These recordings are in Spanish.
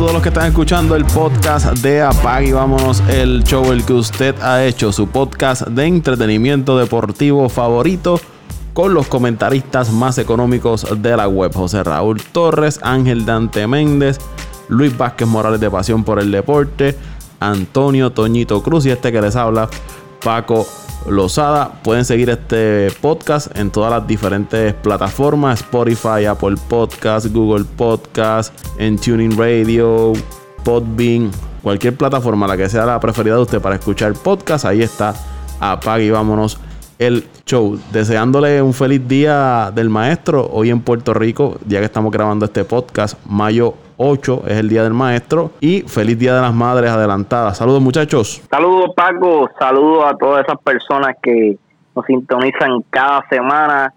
Todos los que están escuchando el podcast de Apag y vámonos el show el que usted ha hecho, su podcast de entretenimiento deportivo favorito con los comentaristas más económicos de la web. José Raúl Torres, Ángel Dante Méndez, Luis Vázquez Morales de Pasión por el Deporte, Antonio Toñito Cruz y este que les habla, Paco Lozada. Pueden seguir este podcast en todas las diferentes plataformas: Spotify, Apple Podcast, Google Podcast, en Tuning Radio, Podbean, cualquier plataforma, la que sea la preferida de usted para escuchar podcast. Ahí está. Apague y vámonos el show. Deseándole un feliz día del maestro hoy en Puerto Rico, ya que estamos grabando este podcast, mayo 8 es el Día del Maestro y feliz Día de las Madres adelantadas. Saludos muchachos. Saludos Paco, saludos a todas esas personas que nos sintonizan cada semana.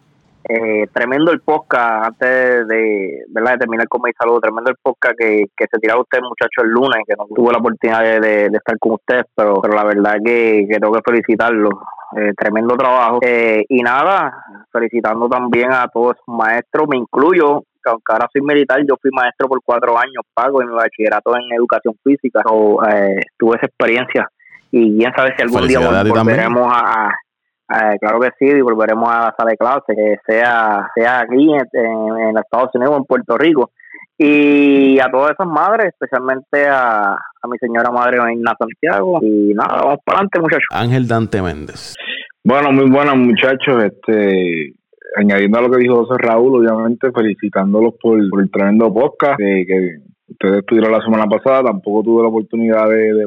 Eh, tremendo el podcast, antes de, ¿verdad? de terminar con mi saludo, tremendo el podcast que, que se tiraba usted muchachos el lunes, que no tuvo la oportunidad de, estar con ustedes, pero, pero la verdad que, que tengo que felicitarlo. Eh, tremendo trabajo. Eh, y nada, felicitando también a todos los maestros, me incluyo, aunque ahora soy militar, yo fui maestro por cuatro años, pago en mi bachillerato en educación física, o, eh, tuve esa experiencia y quién sabe si algún día volveremos a, claro que sí, y volveremos a la sala de clase, sea, sea aquí en, Estados Unidos o en Puerto Rico. Y a todas esas madres, especialmente a, a mi señora madre Inna Santiago. Y nada, vamos para adelante, muchachos. Ángel Dante Méndez. Bueno, muy buenas, muchachos. Este, añadiendo a lo que dijo José Raúl, obviamente felicitándolos por, el tremendo podcast que ustedes tuvieron la semana pasada. Tampoco tuve la oportunidad de, de,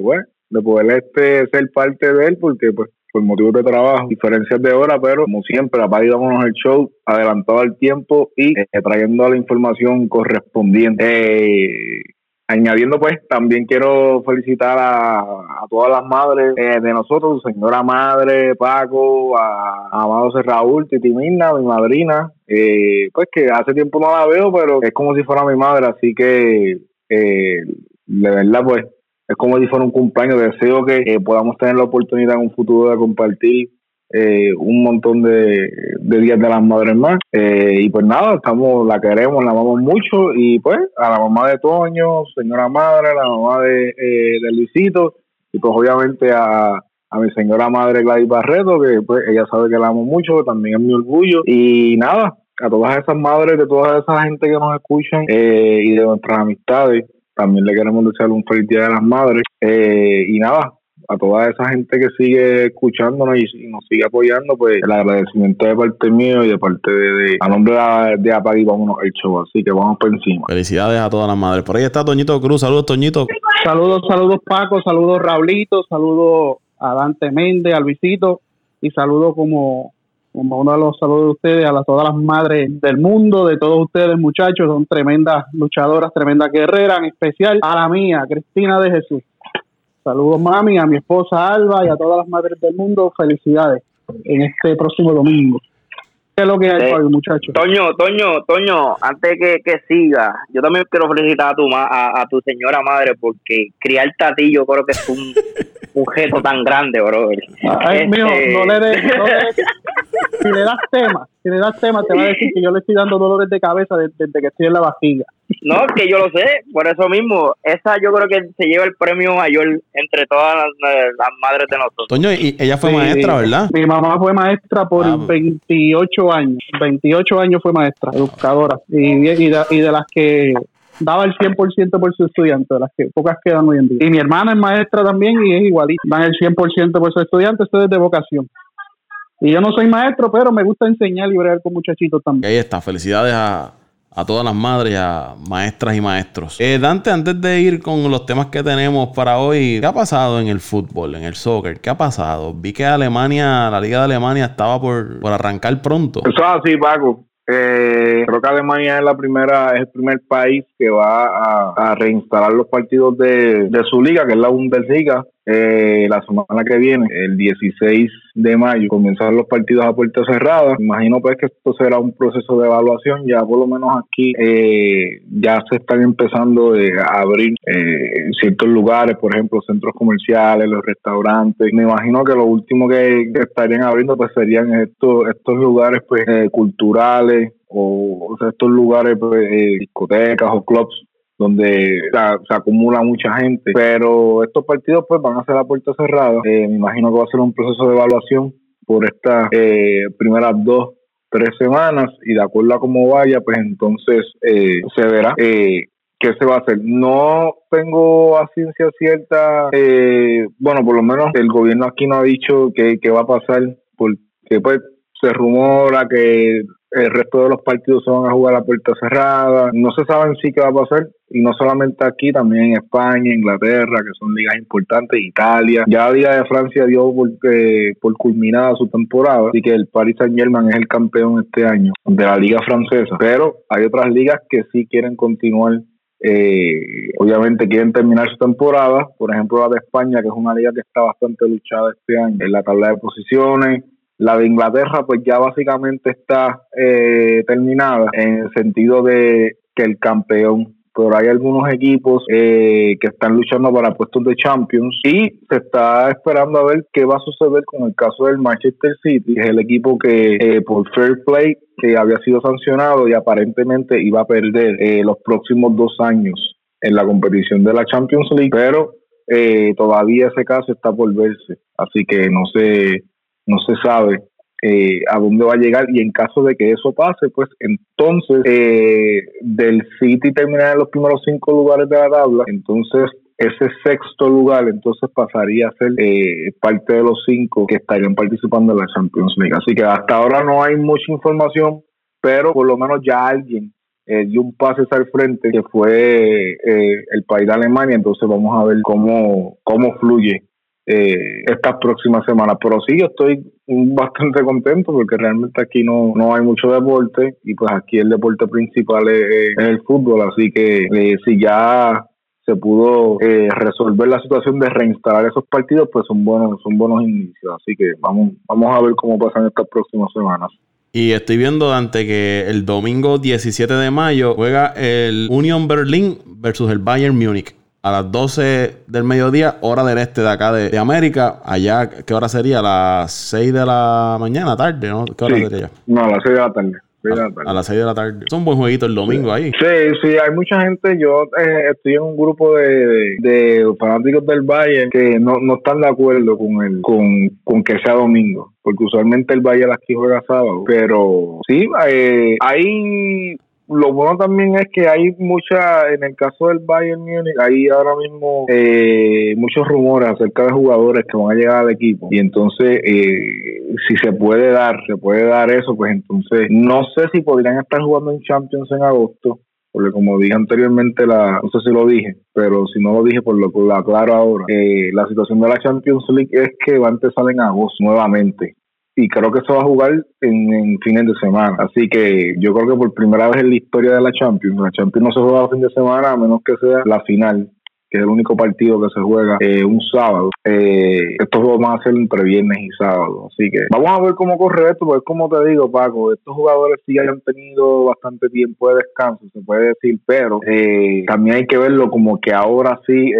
de poder este ser parte de él porque pues por motivos de trabajo, diferencias de hora, pero como siempre, vámonos el show adelantado al tiempo y eh, trayendo la información correspondiente. Eh, añadiendo pues también quiero felicitar a, todas las madres eh, de nosotros, señora madre, Paco, a, a Amado Raúl, Titi Mirna, mi madrina, pues que hace tiempo no la veo, pero es como si fuera mi madre, así que de verdad pues es como si fuera un cumpleaños. Deseo que eh, podamos tener la oportunidad en un futuro de compartir eh, un montón de, días de las madres más. Eh, y pues nada, estamos, la queremos, la amamos mucho. Y pues a la mamá de Toño, señora madre, a la mamá de, de Luisito, y pues obviamente a, a mi señora madre Gladys Barreto, que pues ella sabe que la amo mucho, también es mi orgullo. Y nada, a todas esas madres, de toda esa gente que nos escuchan y de nuestras amistades también le queremos desear un feliz Día de las Madres. Eh, y nada, a toda esa gente que sigue escuchándonos y, nos sigue apoyando, pues el agradecimiento de parte mío y de parte de, a nombre de, de Apag y vámonos el show. Así que vamos por encima. Felicidades a todas las madres. Por ahí está Toñito Cruz. Saludos, Toñito. Saludos, saludos, Paco. Saludos, Raulito. Saludos a Dante Méndez, a Luisito. Y saludos como como uno de los saludos de ustedes, a todas las madres del mundo, de todos ustedes muchachos, son tremendas luchadoras, tremendas guerreras, en especial a la mía, Cristina de Jesús. Saludos mami, a mi esposa Alba y a todas las madres del mundo, felicidades en este próximo domingo. ¿Qué es lo que hay, eh, muchachos? Toño, Toño, Toño, antes que, que siga, yo también quiero felicitar a tu, a, a tu señora madre porque criar a ti yo creo que es un un gesto tan grande, bro. Ay, este... mío, no le des. No si le das tema, si le das tema, te va a decir que yo le estoy dando dolores de cabeza desde, que estoy en la vajilla. No, que yo lo sé, por eso mismo. Esa yo creo que se lleva el premio mayor entre todas las, madres de nosotros. Toño, y ella fue maestra, ¿verdad? Mi mamá fue maestra por 28 ah, años. 28 años fue maestra, educadora. Y, y, y de las que daba el 100% por su estudiante, de las que pocas quedan hoy en día. Y mi hermana es maestra también y es igualita, dan el 100% por su estudiante, esto es de vocación. Y yo no soy maestro, pero me gusta enseñar y bregar con muchachitos también. Ahí está, felicidades a, a todas las madres, a maestras y maestros. Eh, Dante, antes de ir con los temas que tenemos para hoy, ¿qué ha pasado en el fútbol, en el soccer? ¿Qué ha pasado? Vi que Alemania, la Liga de Alemania estaba por, por arrancar pronto. Eso es así, Paco. Eh, creo que Alemania es la primera, es el primer país que va a, reinstalar los partidos de, su liga, que es la Bundesliga, eh, la semana que viene, el 16 de mayo, comienzan los partidos a puerta cerrada. Imagino pues que esto será un proceso de evaluación. Ya por lo menos aquí eh, ya se están empezando a abrir eh, ciertos lugares, por ejemplo, centros comerciales, los restaurantes. Me imagino que lo último que, estarían abriendo pues serían estos estos lugares pues culturales o, estos lugares pues, discotecas o clubs donde se, acumula mucha gente. Pero estos partidos pues van a ser a puerta cerrada. Eh, me imagino que va a ser un proceso de evaluación por estas eh, primeras dos, tres semanas y de acuerdo a cómo vaya, pues entonces eh, se verá eh, qué se va a hacer. No tengo a ciencia cierta, bueno, por lo menos el gobierno aquí no ha dicho qué va a pasar, porque pues se rumora que el resto de los partidos se van a jugar a puerta cerrada. No se sabe en sí qué va a pasar. Y no solamente aquí, también en España, Inglaterra, que son ligas importantes, Italia. Ya la Liga de Francia dio por, eh, por culminada su temporada. Así que el Paris Saint Germain es el campeón este año de la Liga Francesa. Pero hay otras ligas que sí quieren continuar eh, obviamente quieren terminar su temporada, por ejemplo la de España, que es una liga que está bastante luchada este año en la tabla de posiciones, la de Inglaterra pues ya básicamente está eh, terminada en el sentido de que el campeón pero hay algunos equipos eh, que están luchando para puestos de Champions y se está esperando a ver qué va a suceder con el caso del Manchester City, que es el equipo que eh, por fair play que había sido sancionado y aparentemente iba a perder los próximos dos años en la competición de la Champions League, pero todavía ese caso está por verse, así que no sé no se sabe eh, a dónde va a llegar y en caso de que eso pase, pues entonces eh, del City terminar en los primeros cinco lugares de la tabla, entonces ese sexto lugar entonces pasaría a ser eh, parte de los cinco que estarían participando en la Champions League. Así que hasta ahora no hay mucha información, pero por lo menos ya alguien dio un pase al frente que fue el país de Alemania, entonces vamos a ver cómo, cómo fluye eh, estas próximas semanas. Pero sí, yo estoy bastante contento porque realmente aquí no, no hay mucho deporte y pues aquí el deporte principal es, el fútbol, así que eh, si ya se pudo eh, resolver la situación de reinstalar esos partidos, pues son buenos, son buenos inicios. Así que vamos, vamos a ver cómo pasan estas próximas semanas. Y estoy viendo, Dante, que el domingo 17 de mayo juega el Union Berlin versus el Bayern Múnich a las 12 del mediodía, hora del este de acá de, América. Allá, ¿qué hora sería? A las 6 de la mañana, tarde, ¿no? ¿Qué hora sería? No, a las 6 de la tarde. A, las 6 de la tarde. Es un buen jueguito el domingo ahí. Sí, sí, hay mucha gente. Yo eh, estoy en un grupo de, de, fanáticos del Bayern que no, no están de acuerdo con el con, con que sea domingo. Porque usualmente el Bayern aquí juega sábado. Pero sí, eh, hay lo bueno también es que hay mucha, en el caso del Bayern Munich, hay ahora mismo eh, muchos rumores acerca de jugadores que van a llegar al equipo. Y entonces, eh, si se puede dar, se puede dar eso, pues entonces no sé si podrían estar jugando en Champions en agosto. Porque como dije anteriormente, la, no sé si lo dije, pero si no lo dije, por lo, lo aclaro ahora. Eh, la situación de la Champions League es que va a empezar en agosto nuevamente y creo que se va a jugar en, fines de semana. Así que yo creo que por primera vez en la historia de la Champions, la Champions no se juega a fin de semana a menos que sea la final que es el único partido que se juega eh, un sábado. Eh, estos juegos van a ser entre viernes y sábado. Así que vamos a ver cómo corre esto, porque como te digo, Paco, estos jugadores sí hayan tenido bastante tiempo de descanso, se puede decir, pero eh, también hay que verlo como que ahora sí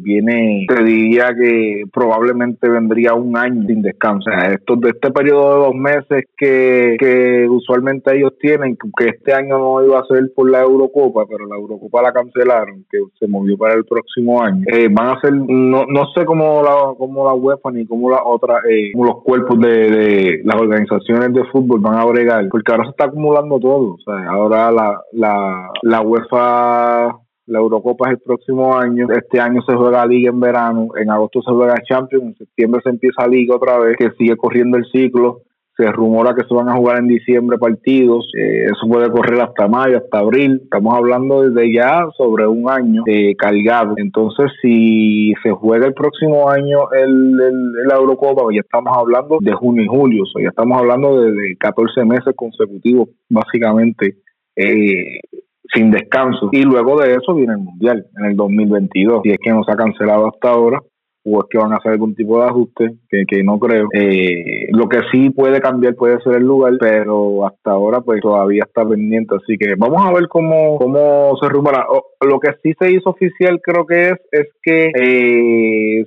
viene, te diría que probablemente vendría un año sin descanso. O sea, estos de este periodo de dos meses que, que usualmente ellos tienen, que este año no iba a ser por la Eurocopa, pero la Eurocopa la cancelaron, que se movió para el próximo año, eh, van a ser, no, no sé cómo la, cómo la UEFA ni cómo la otra, eh, los cuerpos de, las organizaciones de fútbol van a bregar, porque ahora se está acumulando todo. O sea, ahora la, la, la UEFA la Eurocopa es el próximo año. Este año se juega la Liga en verano. En agosto se juega Champions. En septiembre se empieza Liga otra vez, que sigue corriendo el ciclo se rumora que se van a jugar en diciembre partidos, eh, eso puede correr hasta mayo, hasta abril, estamos hablando desde ya sobre un año eh, cargado, entonces si se juega el próximo año el, el, la Eurocopa, ya estamos hablando de junio y julio, o sea, ya estamos hablando de, de 14 meses consecutivos básicamente eh, sin descanso, y luego de eso viene el Mundial en el 2022, y es que no se ha cancelado hasta ahora, o es que van a hacer algún tipo de ajuste, que, no creo. Eh, lo que sí puede cambiar puede ser el lugar, pero hasta ahora pues todavía está pendiente, así que vamos a ver cómo, cómo se rumora. Lo que sí se hizo oficial creo que es, es que eh,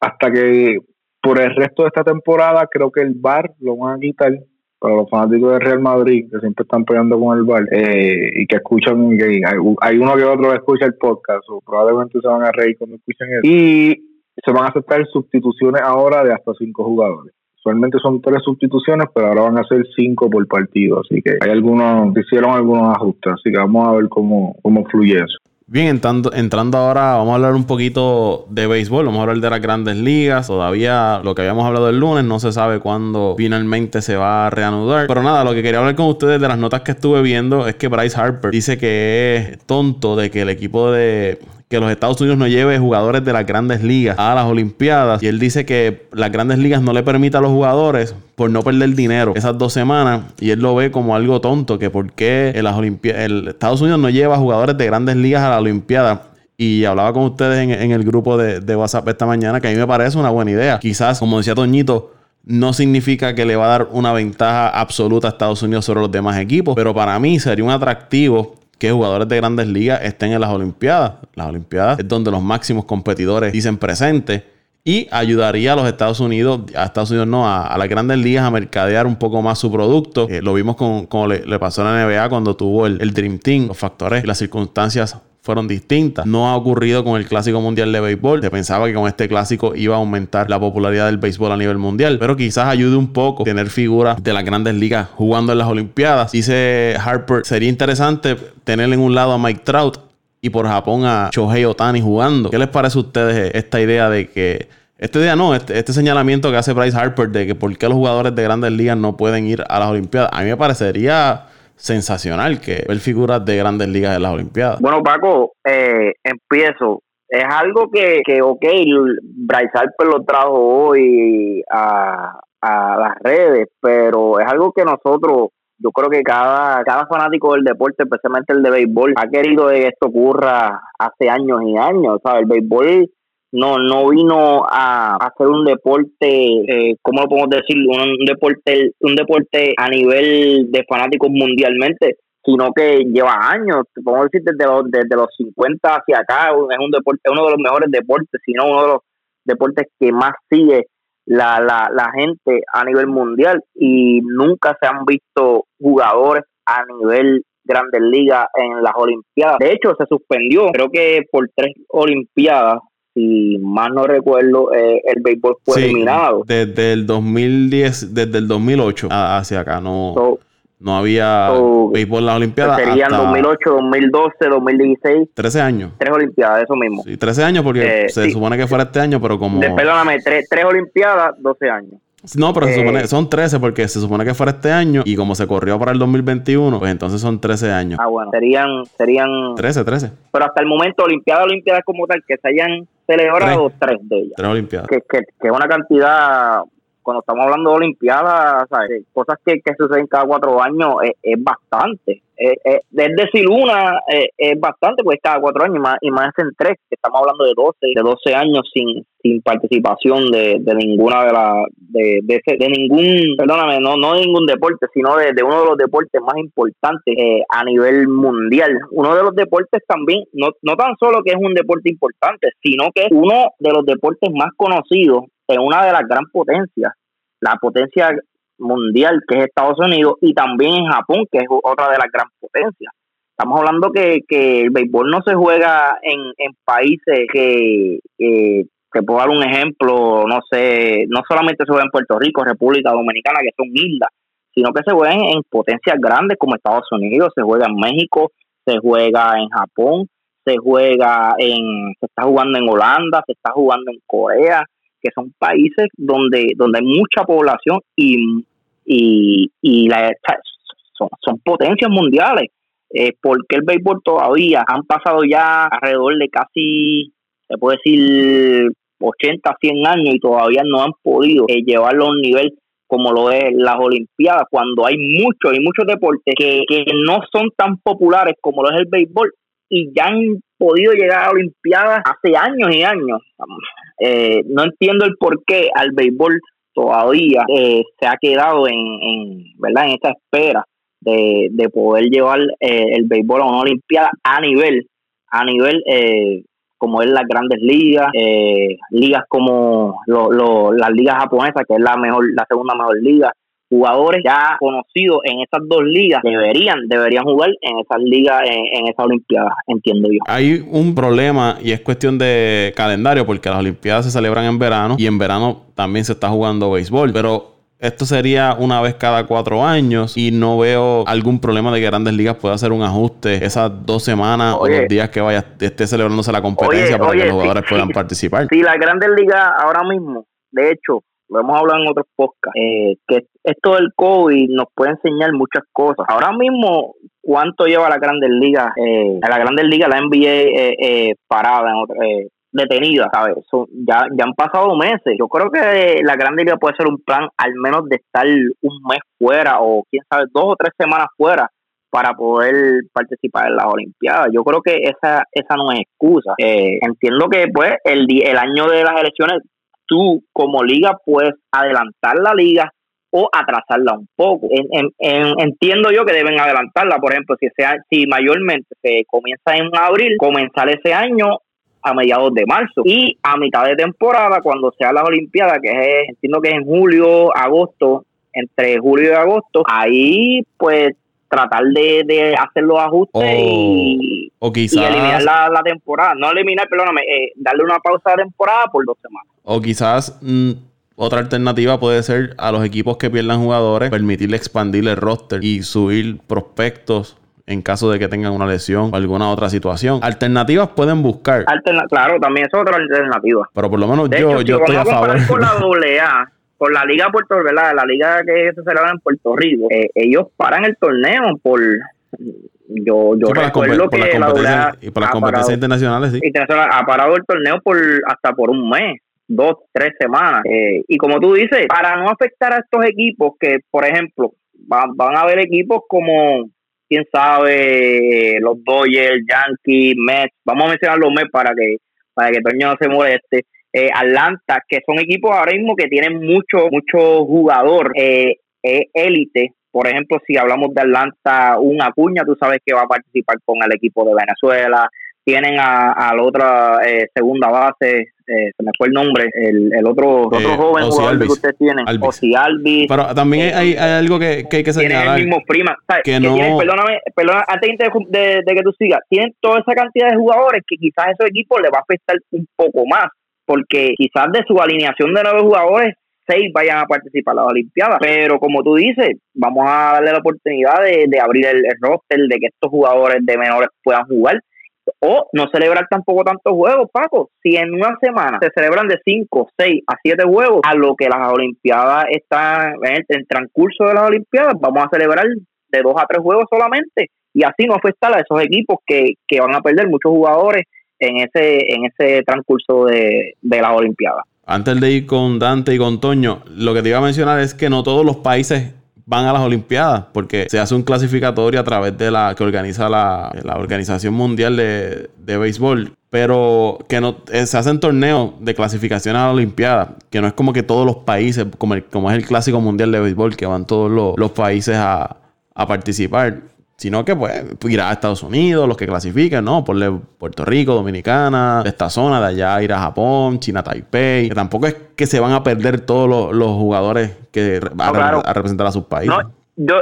hasta que por el resto de esta temporada creo que el bar lo van a quitar para los fanáticos de Real Madrid, que siempre están peleando con el bar, eh, y que escuchan, que hay, uno que otro que escucha el podcast, o probablemente se van a reír cuando escuchen eso. Y se van a aceptar sustituciones ahora de hasta cinco jugadores. Usualmente son tres sustituciones, pero ahora van a ser cinco por partido. Así que hay algunos, hicieron algunos ajustes. Así que vamos a ver cómo, cómo fluye eso. Bien, entrando, entrando ahora, vamos a hablar un poquito de béisbol, vamos a hablar de las grandes ligas. Todavía lo que habíamos hablado el lunes, no se sabe cuándo finalmente se va a reanudar. Pero nada, lo que quería hablar con ustedes de las notas que estuve viendo es que Bryce Harper dice que es tonto de que el equipo de que los Estados Unidos no lleve jugadores de las grandes ligas a las Olimpiadas. Y él dice que las grandes ligas no le permite a los jugadores por no perder dinero esas dos semanas. Y él lo ve como algo tonto, que por qué las el Estados Unidos no lleva jugadores de grandes ligas a la Olimpiada. Y hablaba con ustedes en, el grupo de, de, WhatsApp esta mañana que a mí me parece una buena idea. Quizás, como decía Toñito, no significa que le va a dar una ventaja absoluta a Estados Unidos sobre los demás equipos, pero para mí sería un atractivo que jugadores de grandes ligas estén en las Olimpiadas. Las Olimpiadas es donde los máximos competidores dicen presente y ayudaría a los Estados Unidos, a Estados Unidos no, a, las grandes ligas a mercadear un poco más su producto. Eh, lo vimos con, como le, pasó a la NBA cuando tuvo el, el Dream Team, los factores y las circunstancias fueron distintas. No ha ocurrido con el Clásico Mundial de Béisbol. Se pensaba que con este clásico iba a aumentar la popularidad del béisbol a nivel mundial, pero quizás ayude un poco tener figuras de las grandes ligas jugando en las Olimpiadas. Dice Harper, sería interesante tener en un lado a Mike Trout y por Japón a Shohei Otani jugando. ¿Qué les parece a ustedes esta idea de que este día no, este, este, señalamiento que hace Bryce Harper de que por qué los jugadores de grandes ligas no pueden ir a las Olimpiadas, a mí me parecería sensacional que ver figuras de grandes ligas en las Olimpiadas. Bueno, Paco, eh, empiezo. Es algo que, que, ok, Bryce Harper lo trajo hoy a, a las redes, pero es algo que nosotros yo creo que cada, cada fanático del deporte, especialmente el de béisbol, ha querido que esto ocurra hace años y años. ¿sabes? El béisbol no no vino a, hacer un deporte eh, cómo lo podemos decir un, deporte un deporte a nivel de fanáticos mundialmente sino que lleva años podemos decir desde los desde los 50 hacia acá es un deporte uno de los mejores deportes sino uno de los deportes que más sigue la, la, la gente a nivel mundial y nunca se han visto jugadores a nivel grandes ligas en las olimpiadas. De hecho se suspendió creo que por tres olimpiadas si más no recuerdo, eh, el béisbol fue eliminado. Desde el 2010, desde el 2008 hacia acá, no, no había béisbol en las Olimpiadas. Serían 2008, 2012, 2016. 13 años. Tres Olimpiadas, eso mismo. Sí, 13 años porque eh, se supone que fuera este año, pero como... perdóname, tres, tres Olimpiadas, 12 años. No, pero se supone, eh, son 13 porque se supone que fuera este año y como se corrió para el 2021, pues entonces son 13 años. Ah, bueno, serían, serían 13, 13. Pero hasta el momento, Olimpiada, Olimpiada como tal, que se hayan celebrado tres, tres de ellas. Tres Olimpiadas. Que, que, que es una cantidad cuando estamos hablando de Olimpiadas, cosas que, que suceden cada cuatro años es, bastante. Es, decir, una es bastante, pues cada cuatro años, y más, y más en tres, que estamos hablando de 12, de 12 años sin, sin participación de, de ninguna de las, de, de, ningún, perdóname, no, no de ningún deporte, sino de, uno de los deportes más importantes eh, a nivel mundial. Uno de los deportes también, no, no tan solo que es un deporte importante, sino que es uno de los deportes más conocidos en una de las gran potencias, la potencia mundial que es Estados Unidos y también en Japón, que es otra de las gran potencias. Estamos hablando que, que el béisbol no se juega en, en países que, que, puedo dar un ejemplo, no sé, no solamente se juega en Puerto Rico, República Dominicana, que son islas, sino que se juega en, potencias grandes como Estados Unidos, se juega en México, se juega en Japón, se juega en, se está jugando en Holanda, se está jugando en Corea, que son países donde, donde hay mucha población y, y, y la, son, son potencias mundiales. Eh, porque el béisbol todavía han pasado ya alrededor de casi, se puede decir, 80, 100 años y todavía no han podido eh, llevarlo a un nivel como lo es las Olimpiadas, cuando hay muchos y muchos deportes que, que no son tan populares como lo es el béisbol y ya han podido llegar a Olimpiadas hace años y años. Eh, no entiendo el por qué al béisbol todavía eh, se ha quedado en, en, ¿verdad? en esta espera de, de poder llevar eh, el béisbol a una Olimpiada a nivel, a nivel como es las grandes ligas, ligas como lo, las ligas japonesas, que es la mejor, la segunda mejor liga, jugadores ya conocidos en esas dos ligas deberían deberían jugar en esas ligas en, esas olimpiadas entiendo yo. Hay un problema y es cuestión de calendario porque las olimpiadas se celebran en verano y en verano también se está jugando béisbol pero esto sería una vez cada cuatro años y no veo algún problema de que Grandes Ligas pueda hacer un ajuste esas dos semanas o los días que vaya esté celebrándose la competencia para que los jugadores puedan participar. Sí, las Grandes Ligas ahora mismo, de hecho, lo hemos hablado en otros podcasts, eh, que esto del COVID nos puede enseñar muchas cosas. Ahora mismo, ¿cuánto lleva la Grandes Ligas? Eh, la Grandes Ligas, la NBA eh, eh, parada eh, detenida, ¿sabes? ya, ya han pasado meses. Yo creo que la Gran Liga puede ser un plan al menos de estar un mes fuera o quién sabe, dos o tres semanas fuera para poder participar en las Olimpiadas. Yo creo que esa esa no es excusa. Eh, entiendo que pues el, el año de las elecciones tú como liga puedes adelantar la liga o atrasarla un poco. entiendo yo que deben adelantarla, por ejemplo, si sea, si mayormente se comienza en abril, comenzar ese año a mediados de marzo. Y a mitad de temporada, cuando sea las Olimpiadas, que es, entiendo que es en julio, agosto, entre julio y agosto, ahí pues tratar de, hacer los ajustes y, eliminar la, temporada. No eliminar, perdóname, eh, darle una pausa de temporada por dos semanas. O quizás mm, otra alternativa puede ser a los equipos que pierdan jugadores, permitirle expandir el roster y subir prospectos en caso de que tengan una lesión o alguna otra situación. Alternativas pueden buscar. claro, también es otra alternativa. Pero por lo menos yo, yo estoy a favor. Con la AA, con la Liga Puerto ¿verdad? La liga que se celebra en Puerto Rico, eh, ellos paran el torneo por yo, yo recuerdo que la y por las competencias internacionales, sí. ha parado el torneo por hasta por un mes dos, tres semanas. Eh, y como tú dices, para no afectar a estos equipos que, por ejemplo, van, van a haber equipos como quién sabe, los Dodgers, Yankees, Mets, vamos a mencionar los Mets para que para que Toño no se moleste, eh, Atlanta, que son equipos ahora mismo que tienen mucho, mucho jugador eh, eh, élite. Por ejemplo, si hablamos de Atlanta, un Acuña, tú sabes que va a participar con el equipo de Venezuela. Tienen a, la otra segunda base, eh, se me fue el nombre, el, el otro, otro eh, joven jugador que ustedes tienen, Alvis. Alvis. Pero también hay, hay algo que, que, hay que señalar. Tienen el mismo prima, Que, no... perdóname, perdóname, antes de, de, que tú sigas, tienen toda esa cantidad de jugadores que quizás a esos equipos les va a afectar un poco más, porque quizás de su alineación de nueve jugadores, seis vayan a participar en las Olimpiadas. Pero como tú dices, vamos a darle la oportunidad de, abrir el, el roster, de que estos jugadores de menores puedan jugar o no celebrar tampoco tantos juegos, Paco. Si en una semana se celebran de 5, 6 a 7 juegos, a lo que las Olimpiadas están en el, transcurso de las Olimpiadas, vamos a celebrar de 2 a 3 juegos solamente. Y así no afectar a esos equipos que, que van a perder muchos jugadores en ese, en ese transcurso de, de las Olimpiadas. Antes de ir con Dante y con Toño, lo que te iba a mencionar es que no todos los países van a las Olimpiadas, porque se hace un clasificatorio a través de la que organiza la, Organización Mundial de, Béisbol, pero que no eh, se hacen torneos de clasificación a la Olimpiada, que no es como que todos los países, como, como es el Clásico Mundial de Béisbol, que van todos los, los países a, a participar sino que pues irá a Estados Unidos, los que clasifiquen, ¿no? Por Puerto Rico, Dominicana, de esta zona, de allá ir a Japón, China, Taipei. Que tampoco es que se van a perder todos los, jugadores que van a, representar a sus países. yo,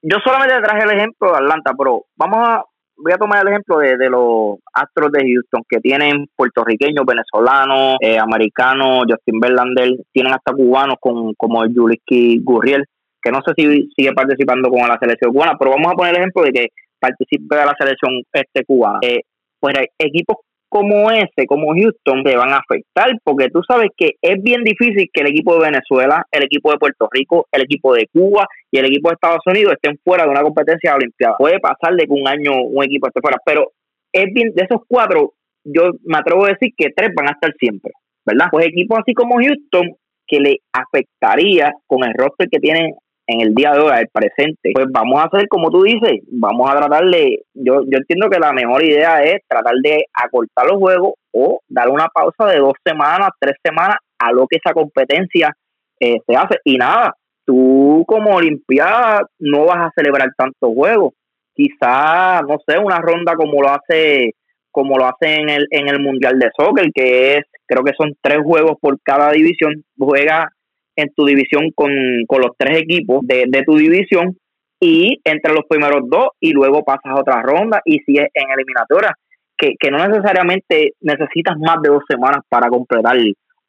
yo solamente traje el ejemplo de Atlanta, pero vamos a, voy a tomar el ejemplo de, los Astros de Houston, que tienen puertorriqueños, venezolanos, eh, americanos, Justin Verlander, tienen hasta cubanos con, como el Yuliski Gurriel que no sé si sigue participando con la selección cubana, pero vamos a poner el ejemplo de que participe de la selección este cubana. Eh, pues equipos como ese, como Houston, te van a afectar, porque tú sabes que es bien difícil que el equipo de Venezuela, el equipo de Puerto Rico, el equipo de Cuba y el equipo de Estados Unidos estén fuera de una competencia olimpiada. Puede pasar de que un año un equipo esté fuera, pero es bien, de esos cuatro, yo me atrevo a decir que tres van a estar siempre, ¿verdad? Pues equipos así como Houston, que le afectaría con el roster que tienen en el día de hoy, el presente, pues vamos a hacer como tú dices, vamos a tratar de, yo, yo entiendo que la mejor idea es tratar de acortar los juegos o dar una pausa de dos semanas, tres semanas a lo que esa competencia eh, se hace. Y nada, tú como Olimpiada no vas a celebrar tantos juegos. Quizá, no sé, una ronda como lo hace como lo hace en el, en el Mundial de Soccer, que es, creo que son tres juegos por cada división, juega en tu división con, los tres equipos de, de tu división y entre los primeros dos y luego pasas a otra ronda y si es en eliminatoria, que, que no necesariamente necesitas más de dos semanas para completar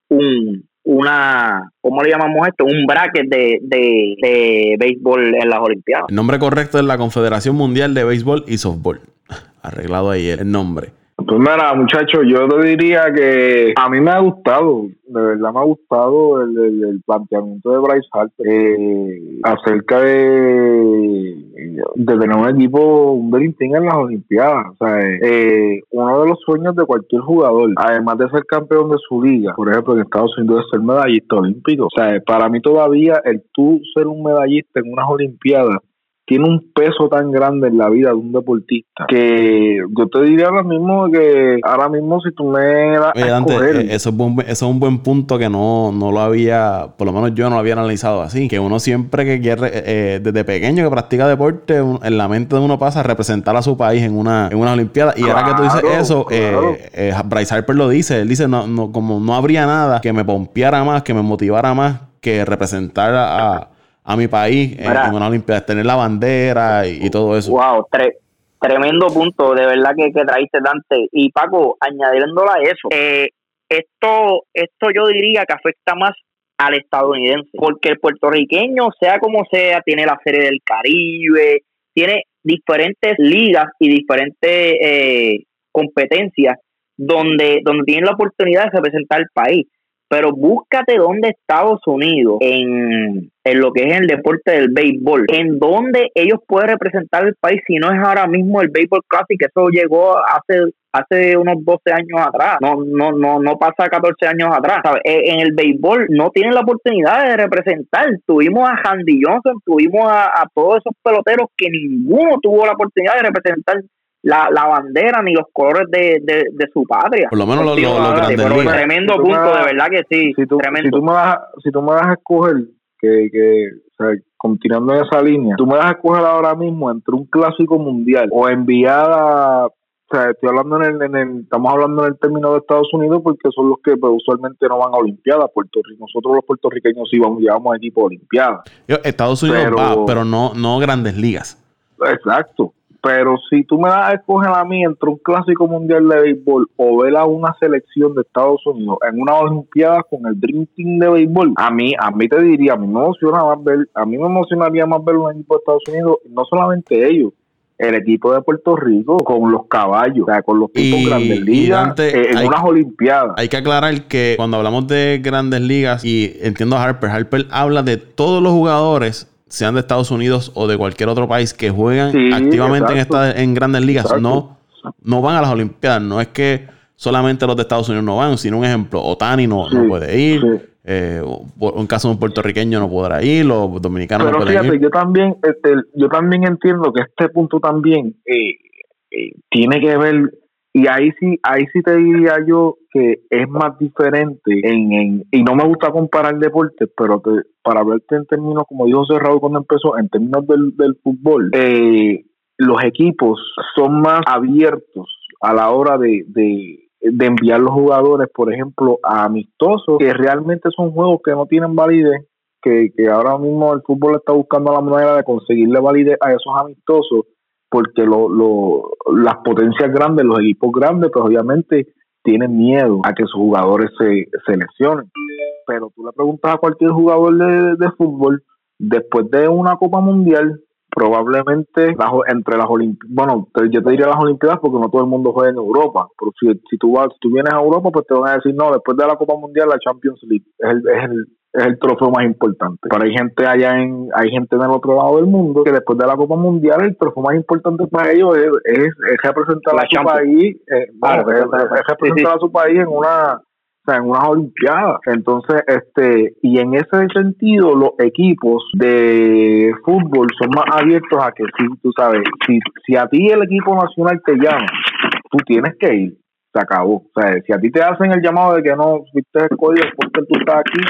un, una, ¿cómo le llamamos esto? Un bracket de, de, de béisbol en las Olimpiadas. El nombre correcto es la Confederación Mundial de Béisbol y Softball. Arreglado ahí el nombre. Pues mira, muchachos, yo te diría que a mí me ha gustado, de verdad me ha gustado el, planteamiento de Bryce Harper eh, acerca de, tener un equipo, un Team en las Olimpiadas. O sea, eh, uno de los sueños de cualquier jugador, además de ser campeón de su liga, por ejemplo, en Estados Unidos, es ser medallista olímpico. O sea, para mí todavía el tú ser un medallista en unas Olimpiadas tiene un peso tan grande en la vida de un deportista que yo te diría ahora mismo que ahora mismo si tú me das eh, eso, es un buen punto que no, no lo había, por lo menos yo no lo había analizado así, que uno siempre que quiere, eh, eh, desde pequeño que practica deporte, en la mente de uno pasa a representar a su país en una, en una olimpiada. Y ahora que tú dices eso, Bryce Harper lo dice, él dice, no, no, como no habría nada que me pompeara más, que me motivara más que representar a a mi país en, una Olimpiada, tener la bandera y, todo eso. Wow, tremendo punto, de verdad que, que traíste Dante. Y Paco, añadiéndola a eso, eh, esto, esto yo diría que afecta más al estadounidense, porque el puertorriqueño, sea como sea, tiene la Serie del Caribe, tiene diferentes ligas y diferentes eh, competencias donde, donde tienen la oportunidad de representar al país pero búscate dónde Estados Unidos en, en, lo que es el deporte del béisbol, en dónde ellos pueden representar el país si no es ahora mismo el béisbol Classic, eso llegó hace hace unos 12 años atrás, no no no no pasa 14 años atrás, e, En el béisbol no tienen la oportunidad de representar, tuvimos a Andy Johnson, tuvimos a, a todos esos peloteros que ninguno tuvo la oportunidad de representar la, la bandera ni los colores de, de, su patria. Por lo menos los, los, Tremendo punto, de verdad que sí. Si tú, tremendo. Si tú, me vas, si tú me vas a escoger, que, que o sea, continuando en esa línea, tú me vas a escoger ahora mismo entre un clásico mundial o enviada o sea, estoy hablando en el, en el, estamos hablando en el término de Estados Unidos porque son los que pues, usualmente no van a Olimpiadas. Puerto Rico, nosotros los puertorriqueños sí vamos, llevamos equipo a Olimpiadas. Estados Unidos va, pero no, no grandes ligas. Exacto. Pero si tú me das a escoger a mí entre un clásico mundial de béisbol o ver a una selección de Estados Unidos en una Olimpiada con el Dream Team de béisbol, a mí, a mí te diría, a mí me emociona más ver, a mí me emocionaría más ver un equipo de Estados Unidos, no solamente ellos, el equipo de Puerto Rico con los caballos, o sea, con los equipos grandes ligas eh, en unas olimpiadas. Hay que aclarar que cuando hablamos de grandes ligas, y entiendo a Harper, Harper habla de todos los jugadores sean de Estados Unidos o de cualquier otro país que juegan activamente en, esta, en grandes ligas, no, no van a las Olimpiadas. No es que solamente los de Estados Unidos no van, sino un ejemplo, Otani no, no puede ir. Eh, en caso de un puertorriqueño no podrá ir, los dominicanos no pueden ir. Yo también, este, yo también entiendo que este punto también eh, eh, tiene que ver y ahí sí, ahí sí te diría yo que es más diferente en, en y no me gusta comparar deportes, pero para verte en términos, como dijo Cerrado cuando empezó, en términos del, del fútbol, eh, los equipos son más abiertos a la hora de, de, de enviar los jugadores, por ejemplo, a amistosos, que realmente son juegos que no tienen validez, que, que ahora mismo el fútbol está buscando la manera de conseguirle validez a esos amistosos porque lo, lo, las potencias grandes, los equipos grandes, pues obviamente tienen miedo a que sus jugadores se, se lesionen. Pero tú le preguntas a cualquier jugador de, de fútbol, después de una Copa Mundial, probablemente entre las Olimpiadas, bueno, yo te diría las Olimpiadas porque no todo el mundo juega en Europa, pero si, si, tú vas, si tú vienes a Europa, pues te van a decir, no, después de la Copa Mundial, la Champions League es el, es el, es el trofeo más importante. Pero hay gente allá en, hay gente en el otro lado del mundo que después de la Copa Mundial el trofeo más importante para ellos es, es, representar a su país, eh, es, representar a su país en una en unas olimpiadas. Entonces, este, y en ese sentido, los equipos de fútbol son más abiertos a que si tú sabes, si, si a ti el equipo nacional te llama, tú tienes que ir se acabó. O sea, si a ti te hacen el llamado de que no fuiste escogido porque tú estás aquí,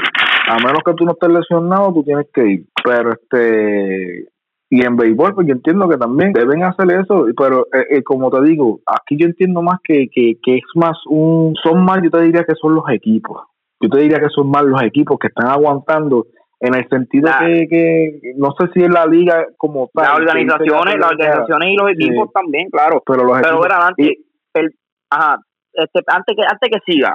a menos que tú no estés lesionado, tú tienes que ir. Pero este y en béisbol, pues yo entiendo que también deben hacer eso, pero eh, eh, como te digo, aquí yo entiendo más que, que, que es más un, son más, yo te diría que son los equipos yo te diría que son más los equipos que están aguantando en el sentido que, no sé si es la liga como tal. Las organizaciones, las organizaciones y los equipos también, claro. Pero los pero antes, el, ajá, este, antes que antes que siga,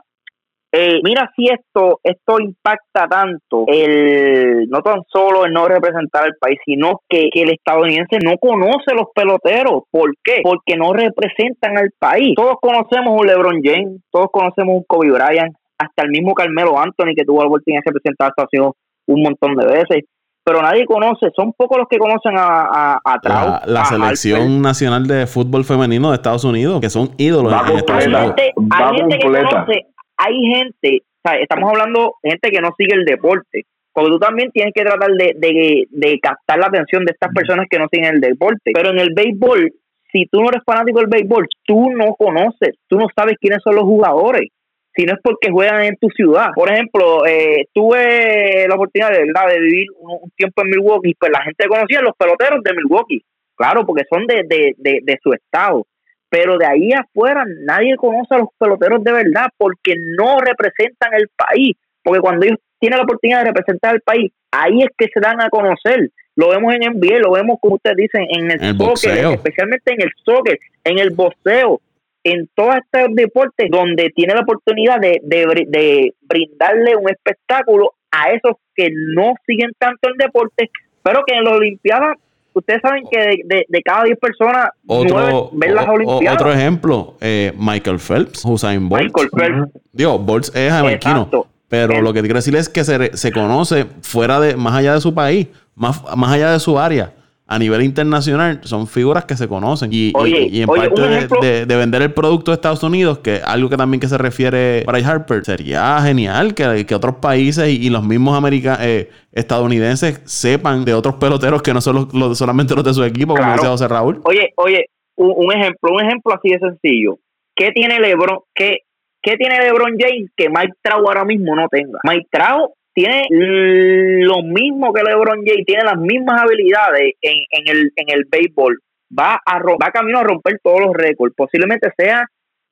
eh, mira si esto esto impacta tanto el no tan solo el no representar al país, sino que, el estadounidense no conoce los peloteros. ¿Por qué? Porque no representan al país. Todos conocemos un LeBron James, todos conocemos un Kobe Bryant, hasta el mismo Carmelo Anthony que tuvo la oportunidad de representar a estación un montón de veces pero nadie conoce, son pocos los que conocen a, a, La, selección nacional de fútbol femenino de Estados Unidos, que son ídolos en Estados Unidos. hay gente que conoce, hay gente, sea, estamos hablando de gente que no sigue el deporte, porque tú también tienes que tratar de, de, de captar la atención de estas personas que no siguen el deporte, pero en el béisbol, si tú no eres fanático del béisbol, tú no conoces, tú no sabes quiénes son los jugadores si no es porque juegan en tu ciudad. Por ejemplo, eh, tuve la oportunidad de, ¿verdad? de vivir un, tiempo en Milwaukee, pues la gente conocía a los peloteros de Milwaukee, claro, porque son de, de, de, su estado. Pero de ahí afuera nadie conoce a los peloteros de verdad porque no representan el país. Porque cuando ellos tienen la oportunidad de representar el país, ahí es que se dan a conocer. Lo vemos en NBA, lo vemos, como ustedes dicen, en el, el soccer, especialmente en el soccer, en el boxeo en todos estos deportes donde tiene la oportunidad de, de, brindarle un espectáculo a esos que no siguen tanto el deporte, pero que en las Olimpiadas, ustedes saben que de, de, cada 10 personas, otro, ven las Olimpiadas. Otro ejemplo, eh, Michael Phelps, Usain Bolt. Michael Phelps. Digo, Bolt es jamaiquino. Pero lo que quiero decir es que se, se conoce fuera de, más allá de su país, más, más allá de su área a nivel internacional son figuras que se conocen. Y, en parte de, vender el producto de Estados Unidos, que algo que también que se refiere Bryce Harper, sería genial que, que otros países y, los mismos eh, estadounidenses sepan de otros peloteros que no son los, solamente los de su equipo, como decía José Raúl. Oye, oye, un, ejemplo, un ejemplo así de sencillo. ¿Qué tiene LeBron? ¿Qué, ¿Qué tiene LeBron James que Mike Trout ahora mismo no tenga? Mike Trout tiene lo mismo que LeBron James, tiene las mismas habilidades en, en, el, en el béisbol. Va a, va camino a romper todos los récords. Posiblemente sea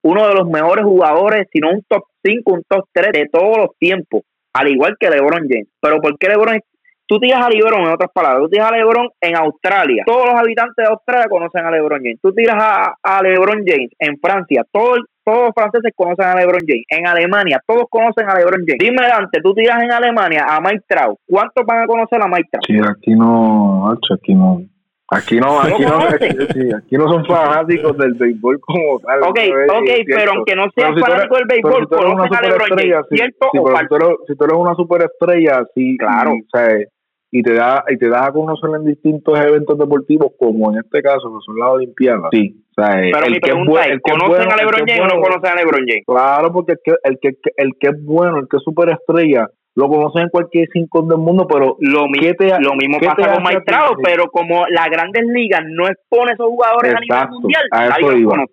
uno de los mejores jugadores, si no un top 5, un top 3 de todos los tiempos, al igual que LeBron James. Pero ¿por qué LeBron? Tú tiras a LeBron, en otras palabras, tú tiras a LeBron en Australia. Todos los habitantes de Australia conocen a LeBron James. Tú tiras a, a LeBron James en Francia. Todo el, todos los franceses conocen a LeBron James. En Alemania, todos conocen a LeBron James. Dime, Dante, tú tiras en Alemania a Mike Trout. ¿Cuántos van a conocer a Mike Trout? Sí, aquí no, aquí no. Aquí no, aquí no, aquí no son fanáticos del béisbol como tal. Ok, ok, pero aunque no sean fanáticos del béisbol, conocen a LeBron James. ¿Cierto o falso? Si tú, eres, una superestrella, sí, claro. o sea, y te da y te da a conocer en distintos eventos deportivos como en este caso que son las olimpiadas sí sea pero el que es bueno, conocen a LeBron James o no conocen a LeBron James claro porque el que el que el que es bueno el que es superestrella lo conocen en cualquier cinco del mundo, pero lo, lo mismo pasa con Mike pero como las grandes ligas no expone a esos jugadores a nivel mundial, a eso iba,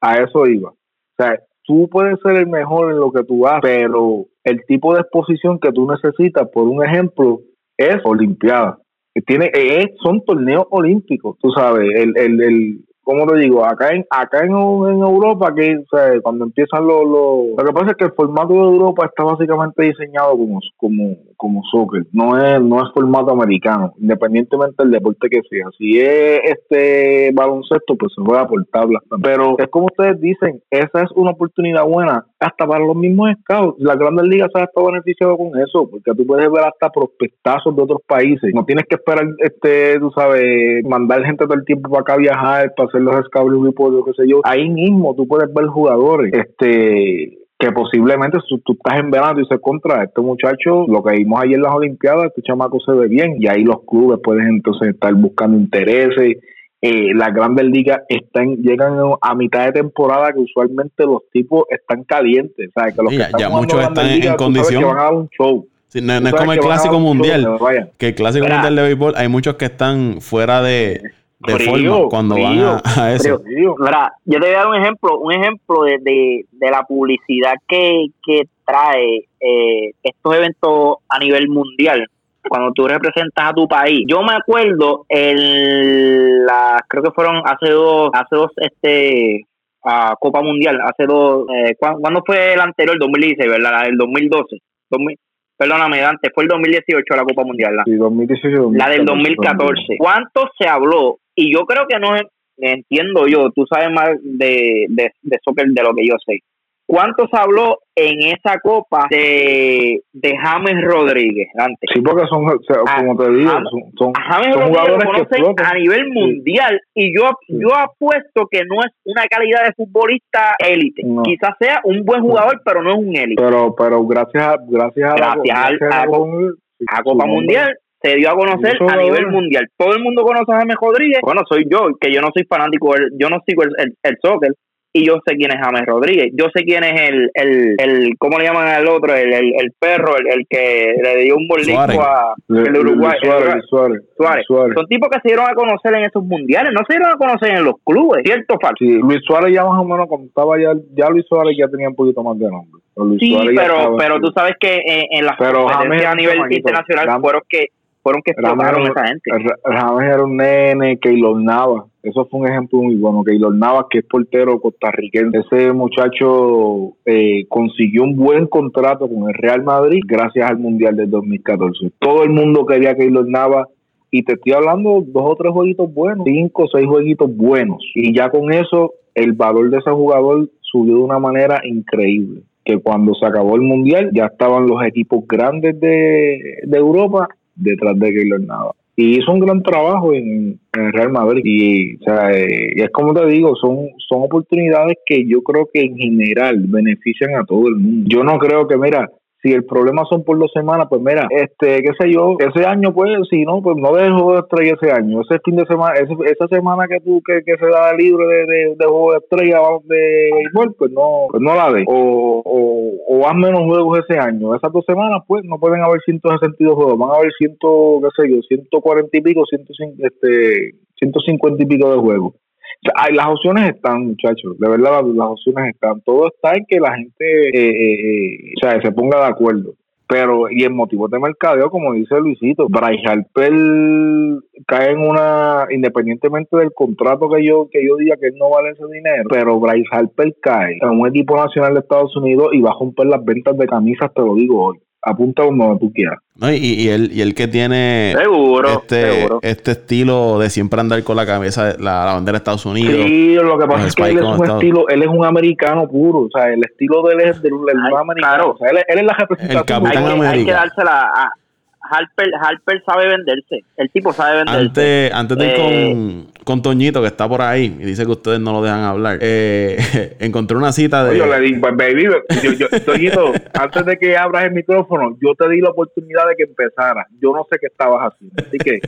a eso iba. O sea, tú puedes ser el mejor en lo que tú haces, pero el tipo de exposición que tú necesitas, por un ejemplo, es Olimpiada. Tiene, es, son torneos olímpicos, tú sabes, el, el, el, ¿cómo te digo? Acá en acá en, Europa, que cuando empiezan los, Lo que pasa es que el formato de Europa está básicamente diseñado como, como, como soccer, no es, no es formato americano, independientemente del deporte que sea. Si es este baloncesto, pues se juega por tablas. Pero es como ustedes dicen, esa es una oportunidad buena hasta para los mismos scouts. Las grandes ligas se han estado beneficiado con eso, porque tú puedes ver hasta prospectazos de otros países. No tienes que esperar, este, tú sabes, mandar gente todo el tiempo para acá viajar, para los scouts grupos, lo que sé yo, ahí mismo tú puedes ver jugadores este que posiblemente tú, tú estás en verano y dices contra este muchacho, lo que vimos ayer en las Olimpiadas, este chamaco se ve bien y ahí los clubes pueden entonces estar buscando intereses. Eh, las grandes ligas están llegan a mitad de temporada que usualmente los tipos están calientes, ¿sabes? Que los que ya, muchos están en, condición. van a un show. no, es como el clásico mundial, que el clásico mundial de béisbol hay muchos que están fuera de de cuando van a, eso. Mira, yo te voy a dar un ejemplo, un ejemplo de, de, la publicidad que, que trae eh, estos eventos a nivel mundial. Cuando tú representas a tu país, yo me acuerdo el, la, creo que fueron hace dos, hace dos, este, a Copa Mundial, hace dos, eh, ¿cuándo fue el anterior? 2016, ¿verdad? El 2012 perdóname, Dante, fue el 2018 la Copa Mundial. La, sí, 2018, la del 2014. ¿Cuánto se habló? Y yo creo que no entiendo yo, tú sabes más de, de, de soccer de lo que yo sé. ¿Cuánto se habló en esa copa de, de James Rodríguez antes? Sí, porque son, ah, como te digo, son, James jugadores que a nivel mundial y yo yo apuesto que no es una calidad de futbolista élite. Quizás sea un buen jugador, pero no es un élite. Pero pero gracias a, gracias a, la, Copa Mundial se dio a conocer a nivel mundial. Todo el mundo conoce a James Rodríguez. Bueno, soy yo, que yo no soy fanático, yo no sigo el, el, el soccer, y yo sé quién es James Rodríguez. Yo sé quién es el, el, el ¿cómo le llaman al otro? El, el, el perro, el, el, que le dio un bolisco a el Uruguay. Suárez, Suárez, Suárez. Son tipos que se dieron a conocer en esos mundiales, no se dieron a conocer en los clubes, ¿cierto falso? Sí, Luis Suárez ya más o menos como estaba ya, ya Luis Suárez ya tenía un poquito más de nombre. sí, pero, pero tú sabes que en, en las competencias a nivel internacional fueron que fueron que explotaron esa gente. James era un nene, Keylor Nava. Eso fue un ejemplo muy bueno. Keylor Nava, que es portero costarricense. Ese muchacho eh, consiguió un buen contrato con el Real Madrid gracias al Mundial del 2014. Todo el mundo quería Keylor Nava y te estoy hablando dos o tres jueguitos buenos, cinco o seis jueguitos buenos. Y ya con eso, el valor de ese jugador subió de una manera increíble. Que cuando se acabó el mundial, ya estaban los equipos grandes de, de Europa detrás de Keylor Nava. Y hizo un gran trabajo en, el Real Madrid. Y, o sea, eh, es como te digo, son, son oportunidades que yo creo que en general benefician a todo el mundo. Yo no creo que, mira, si el problema son por dos semanas, pues mira, este, qué sé yo, ese año, pues, si no, pues no dejo juego de estrella ese año. Ese fin de semana, esa semana que tú, que, que se da libre de, de, de juego de estrella de béisbol, pues no, pues no la de. O, o, o haz menos juegos ese año. Esas dos semanas, pues, no pueden haber 162 juegos, van a haber ciento, qué sé yo, 140 y pico, 150, este, 150 y pico de juegos las opciones están, muchachos, de verdad las, opciones están. Todo está en que la gente eh, eh, eh, o sea, se ponga de acuerdo. Pero, y en motivos de mercadeo, como dice Luisito, Bryce Harper cae en una, independientemente del contrato que yo, que yo diga que él no vale ese dinero, pero Bryce Harper cae en un equipo nacional de Estados Unidos y va a romper las ventas de camisas, te lo digo hoy apunta donde tú quieras. No, y, y, él, y él que tiene este, este estilo de siempre andar con la cabeza, la, la bandera de Estados Unidos. Sí, lo que pasa es que él es un estilo, él es un americano puro, o sea, el estilo de él es del, americano. O sea, él, él, es la representación. El Capitán hay, América. Hay que dársela a, Harper, Harper sabe venderse. El tipo sabe venderse. Antes, antes de ir con, eh, con, Toñito, que está por ahí, y dice que ustedes no lo dejan hablar, eh, encontré una cita de. Yo le di, pues, baby, yo, Toñito, antes de que abras el micrófono, yo te di la oportunidad de que empezara. Yo no sé qué estabas haciendo. Así que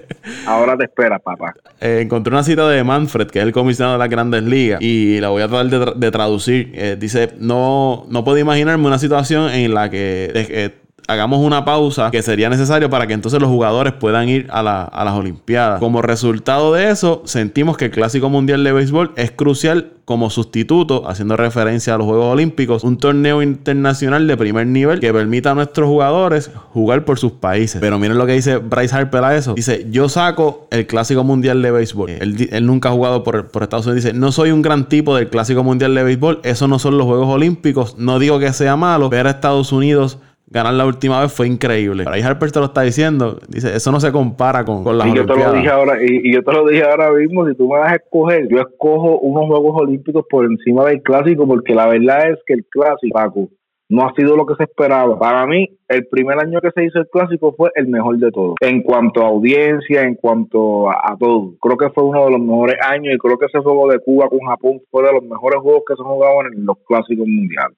ahora te espera, papá. Eh, encontré una cita de Manfred, que es el comisionado de las grandes ligas, y la voy a tratar de, traducir. dice: no, no puedo imaginarme una situación en la que hagamos una pausa que sería necesario para que entonces los jugadores puedan ir a, las Olimpiadas. Como resultado de eso, sentimos que el Clásico Mundial de Béisbol es crucial como sustituto, haciendo referencia a los Juegos Olímpicos, un torneo internacional de primer nivel que permita a nuestros jugadores jugar por sus países. Pero miren lo que dice Bryce Harper a eso. Dice, yo saco el Clásico Mundial de Béisbol. Él, nunca ha jugado por, Estados Unidos. Dice, no soy un gran tipo del Clásico Mundial de Béisbol. Eso no son los Juegos Olímpicos. No digo que sea malo. Ver a Estados Unidos ganar la última vez fue increíble. Pero ahí Harper te lo está diciendo. Dice, eso no se compara con, con las y yo te lo dije ahora y, yo te lo dije ahora mismo. Si tú me vas a escoger, yo escojo unos Juegos Olímpicos por encima del Clásico porque la verdad es que el Clásico, Paco, no ha sido lo que se esperaba. Para mí, el primer año que se hizo el Clásico fue el mejor de todos. En cuanto a audiencia, en cuanto a, todo. Creo que fue uno de los mejores años y creo que ese juego de Cuba con Japón fue de los mejores juegos que se han jugado en los Clásicos Mundiales.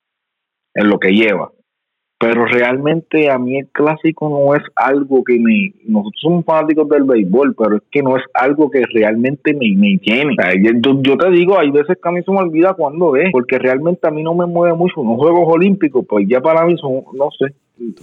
En lo que lleva pero realmente a mí el clásico no es algo que me... Nosotros somos fanáticos del béisbol, pero es que no es algo que realmente me, me llene. yo, te digo, hay veces que a mí se me olvida cuando es, porque realmente a mí no me mueve mucho unos Juegos Olímpicos, pues ya para mí son, no sé,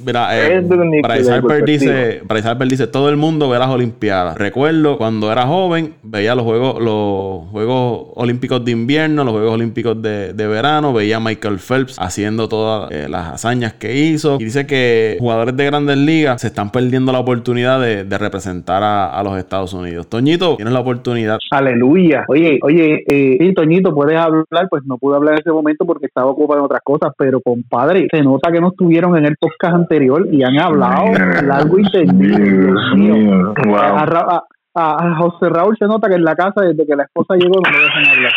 Mira, eh, Bryce Harper dice, dice, todo el mundo ve las Olimpiadas. Recuerdo cuando era joven, veía los Juegos, los Juegos Olímpicos de invierno, los Juegos Olímpicos de, verano, veía a Michael Phelps haciendo todas eh, las hazañas que hizo. Y dice que jugadores de grandes ligas se están perdiendo la oportunidad de, representar a, los Estados Unidos. Toñito, tienes la oportunidad. Aleluya. Oye, oye, eh, sí, Toñito, puedes hablar, pues no pude hablar en ese momento porque estaba ocupado en otras cosas, pero compadre, se nota que no estuvieron en el podcast podcast anterior y han hablado largo y tendido. A, José Raúl se nota que en la casa, desde que la esposa llegó, no lo dejan hablar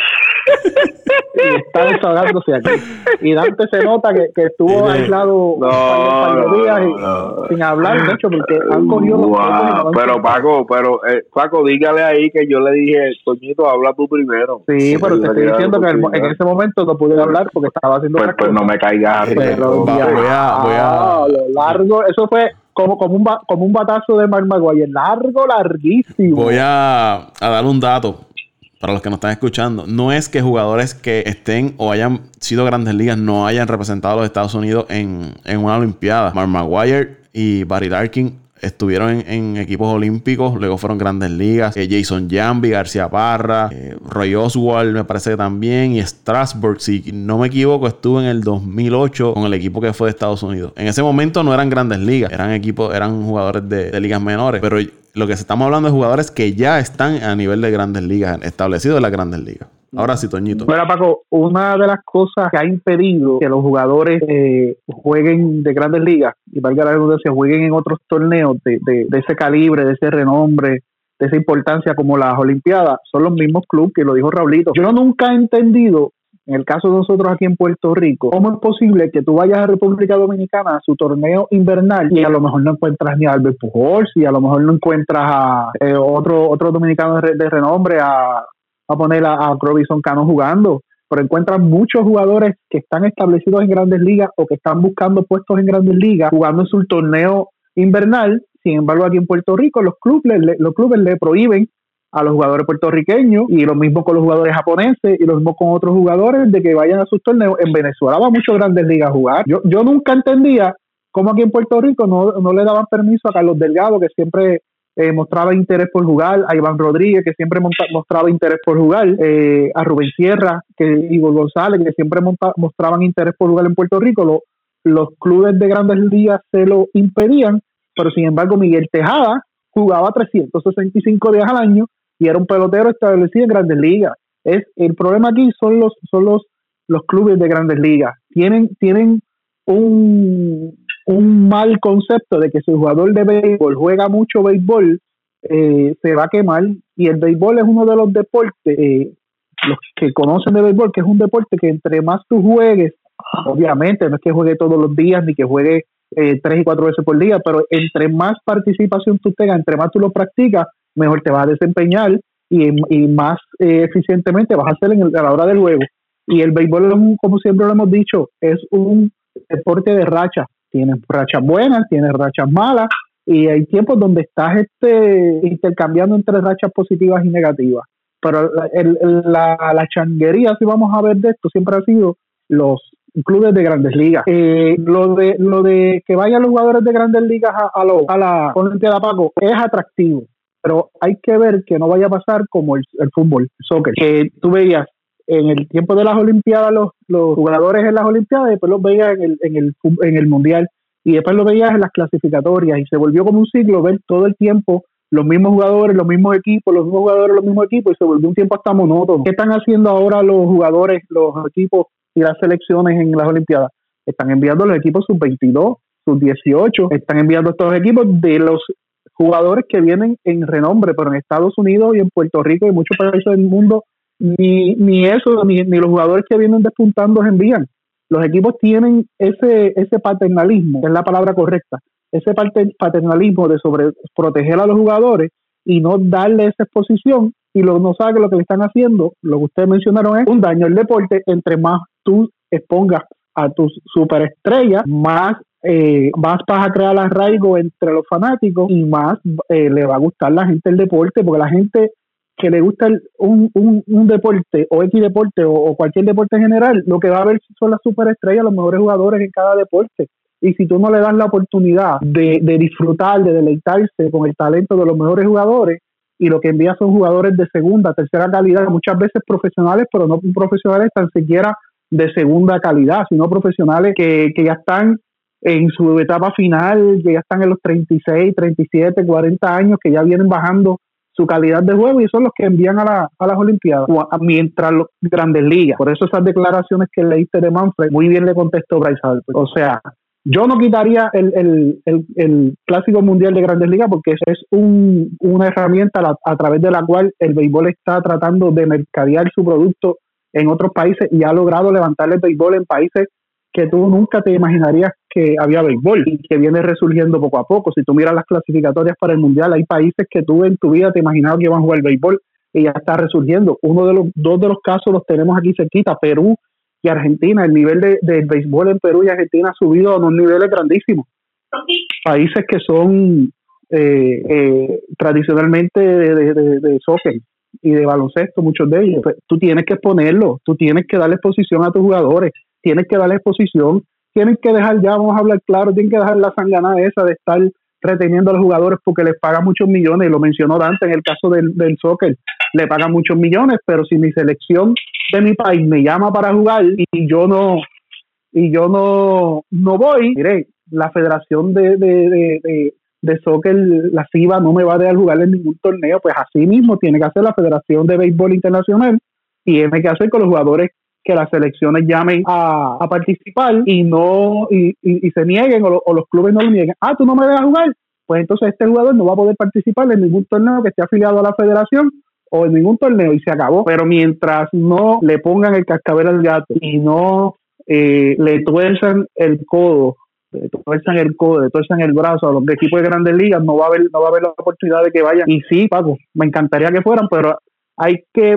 y está desahogándose aquí. Y Dante se nota que, que estuvo aislado no, días y, sin hablar mucho porque han cogido los Pero Paco, pero eh, Paco, dígale ahí que yo le dije, Toñito, habla tú primero. Sí, pero te estoy diciendo que en ese momento no pude hablar porque estaba haciendo Pues, pues no me caigas Pero voy a, voy a... largo, eso fue como, como, un, como un batazo de Mark Maguire, largo, larguísimo. Voy a, a dar un dato para los que nos están escuchando, no es que jugadores que estén o hayan sido grandes ligas no hayan representado a los Estados Unidos en, en una Olimpiada. Mark y Barry Larkin estuvieron en, equipos olímpicos, luego fueron grandes ligas. Eh, Jason Jambi, García Parra, eh, Roy Oswald, me parece que también, y Strasburg, si no me equivoco, estuvo en el 2008 con el equipo que fue de Estados Unidos. En ese momento no eran grandes ligas, eran equipos, eran jugadores de, de ligas menores, pero lo que estamos hablando de jugadores que ya están a nivel de grandes ligas, establecidos en las grandes ligas. Ahora sí, Toñito. Bueno, Paco, una de las cosas que ha impedido que los jugadores eh, jueguen de grandes ligas, y valga la redundancia, jueguen en otros torneos de, de, ese calibre, de ese renombre, de esa importancia como las Olimpiadas, son los mismos clubes que lo dijo Raulito. Yo nunca he entendido en el caso de nosotros aquí en Puerto Rico, ¿cómo es posible que tú vayas a República Dominicana a su torneo invernal y a lo mejor no encuentras ni a Albert Pujols y a lo mejor no encuentras a eh, otro otro dominicano de, renombre a, a poner a, a Robinson Cano jugando? Pero encuentras muchos jugadores que están establecidos en grandes ligas o que están buscando puestos en grandes ligas jugando en su torneo invernal. Sin embargo, aquí en Puerto Rico los clubes, los clubes le prohíben a los jugadores puertorriqueños y lo mismo con los jugadores japoneses y lo mismo con otros jugadores de que vayan a sus torneos. En Venezuela va muchos grandes ligas a jugar. Yo, yo nunca entendía cómo aquí en Puerto Rico no, no le daban permiso a Carlos Delgado, que siempre eh, mostraba interés por jugar, a Iván Rodríguez, que siempre mostraba interés por jugar, eh, a Rubén Sierra que, y González, que siempre mostraban interés por jugar en Puerto Rico. los clubes de grandes ligas se lo impedían, pero sin embargo Miguel Tejada jugaba 365 días al año y era un pelotero establecido en grandes ligas. Es, el problema aquí son los, son los, los clubes de grandes ligas. Tienen, tienen un, un mal concepto de que si el jugador de béisbol juega mucho béisbol, eh, se va a quemar. Y el béisbol es uno de los deportes, eh, los que conocen de béisbol, que es un deporte que entre más tú juegues, obviamente no es que juegue todos los días ni que juegue eh, tres y cuatro veces por día, pero entre más participación tú tengas, entre más tú lo practicas, mejor te vas a desempeñar y, más eh, eficientemente vas a hacer en a la hora del juego. Y el béisbol, como siempre lo hemos dicho, es un deporte de rachas. Tienes rachas buenas, tienes rachas malas, y hay tiempos donde estás este, intercambiando entre rachas positivas y negativas. Pero la, la changuería, si vamos a ver de esto, siempre ha sido los clubes de grandes ligas. Eh, lo de lo de que vayan los jugadores de grandes ligas a, a, lo, a la Paco es atractivo pero hay que ver que no vaya a pasar como el, fútbol, el soccer, que tú veías en el tiempo de las Olimpiadas los, los jugadores en las Olimpiadas, después los veías en el, en, el, en el Mundial y después los veías en las clasificatorias y se volvió como un siglo ver todo el tiempo los mismos jugadores, los mismos equipos, los mismos jugadores, los mismos equipos y se volvió un tiempo hasta monótono. ¿Qué están haciendo ahora los jugadores, los equipos y las selecciones en las Olimpiadas? Están enviando los equipos sub-22, sub-18, están enviando estos equipos de los jugadores que vienen en renombre, pero en Estados Unidos y en Puerto Rico y muchos países del mundo, ni, ni eso, ni, ni los jugadores que vienen despuntando envían. Los equipos tienen ese, ese paternalismo, es la palabra correcta, ese paternalismo de sobre proteger a los jugadores y no darle esa exposición y lo, no sabe que lo que le están haciendo, lo que ustedes mencionaron es un daño al deporte, entre más tú expongas a tus superestrellas, más eh, más vas a crear arraigo entre los fanáticos y más eh, le va a gustar la gente el deporte, porque la gente que le gusta un, un, deporte o X deporte o, cualquier deporte en general, lo que va a ver son las superestrellas, los mejores jugadores en cada deporte. Y si tú no le das la oportunidad de, de disfrutar, de deleitarse con el talento de los mejores jugadores, y lo que envía son jugadores de segunda, tercera calidad, muchas veces profesionales, pero no profesionales tan siquiera de segunda calidad, sino profesionales que, que ya están en su etapa final, que ya están en los 36, 37, 40 años, que ya vienen bajando su calidad de juego y son los que envían a, la, a las Olimpiadas, mientras los grandes ligas. Por eso esas declaraciones que leíste de Manfred, muy bien le contestó Bryce Harper. O sea, Yo no quitaría el, el, clásico mundial de grandes ligas porque es un, una herramienta a, través de la cual el béisbol está tratando de mercadear su producto en otros países y ha logrado levantar el béisbol en países que tú nunca te imaginarías que había béisbol y que viene resurgiendo poco a poco. Si tú miras las clasificatorias para el mundial, hay países que tú en tu vida te imaginabas que iban a jugar béisbol y ya está resurgiendo. Uno de los dos de los casos los tenemos aquí cerquita, Perú y Argentina. El nivel de, béisbol en Perú y Argentina ha subido a unos niveles grandísimos. Países que son eh, eh, tradicionalmente de, de, soccer y de baloncesto, muchos de ellos. Pues, tú tienes que exponerlo, tú tienes que darle exposición a tus jugadores, tienes que darle exposición, tienes que dejar ya, vamos a hablar claro, tienes que dejar la sangana esa de estar reteniendo a los jugadores porque les pagan muchos millones, lo mencionó Dante en el caso del, del soccer, le pagan muchos millones, pero si mi selección de mi país me llama para jugar y yo no y yo no, no voy, mire, la Federación de, de, de, de, Soccer, la FIBA, no me va a dejar jugar en ningún torneo, pues así mismo tiene que hacer la Federación de Béisbol Internacional, y tiene que hacer con los jugadores que las selecciones llamen a, a participar y no y, y, se nieguen o, o, los clubes no lo nieguen. Ah, tú no me dejas jugar. Pues entonces este jugador no va a poder participar en ningún torneo que esté afiliado a la federación o en ningún torneo y se acabó. Pero mientras no le pongan el cascabel al gato y no eh, le tuerzan el codo, le tuerzan el codo, le tuerzan el brazo a los equipos de grandes ligas, no va a haber, no va a haber la oportunidad de que vayan. Y sí, Paco, me encantaría que fueran, pero hay que,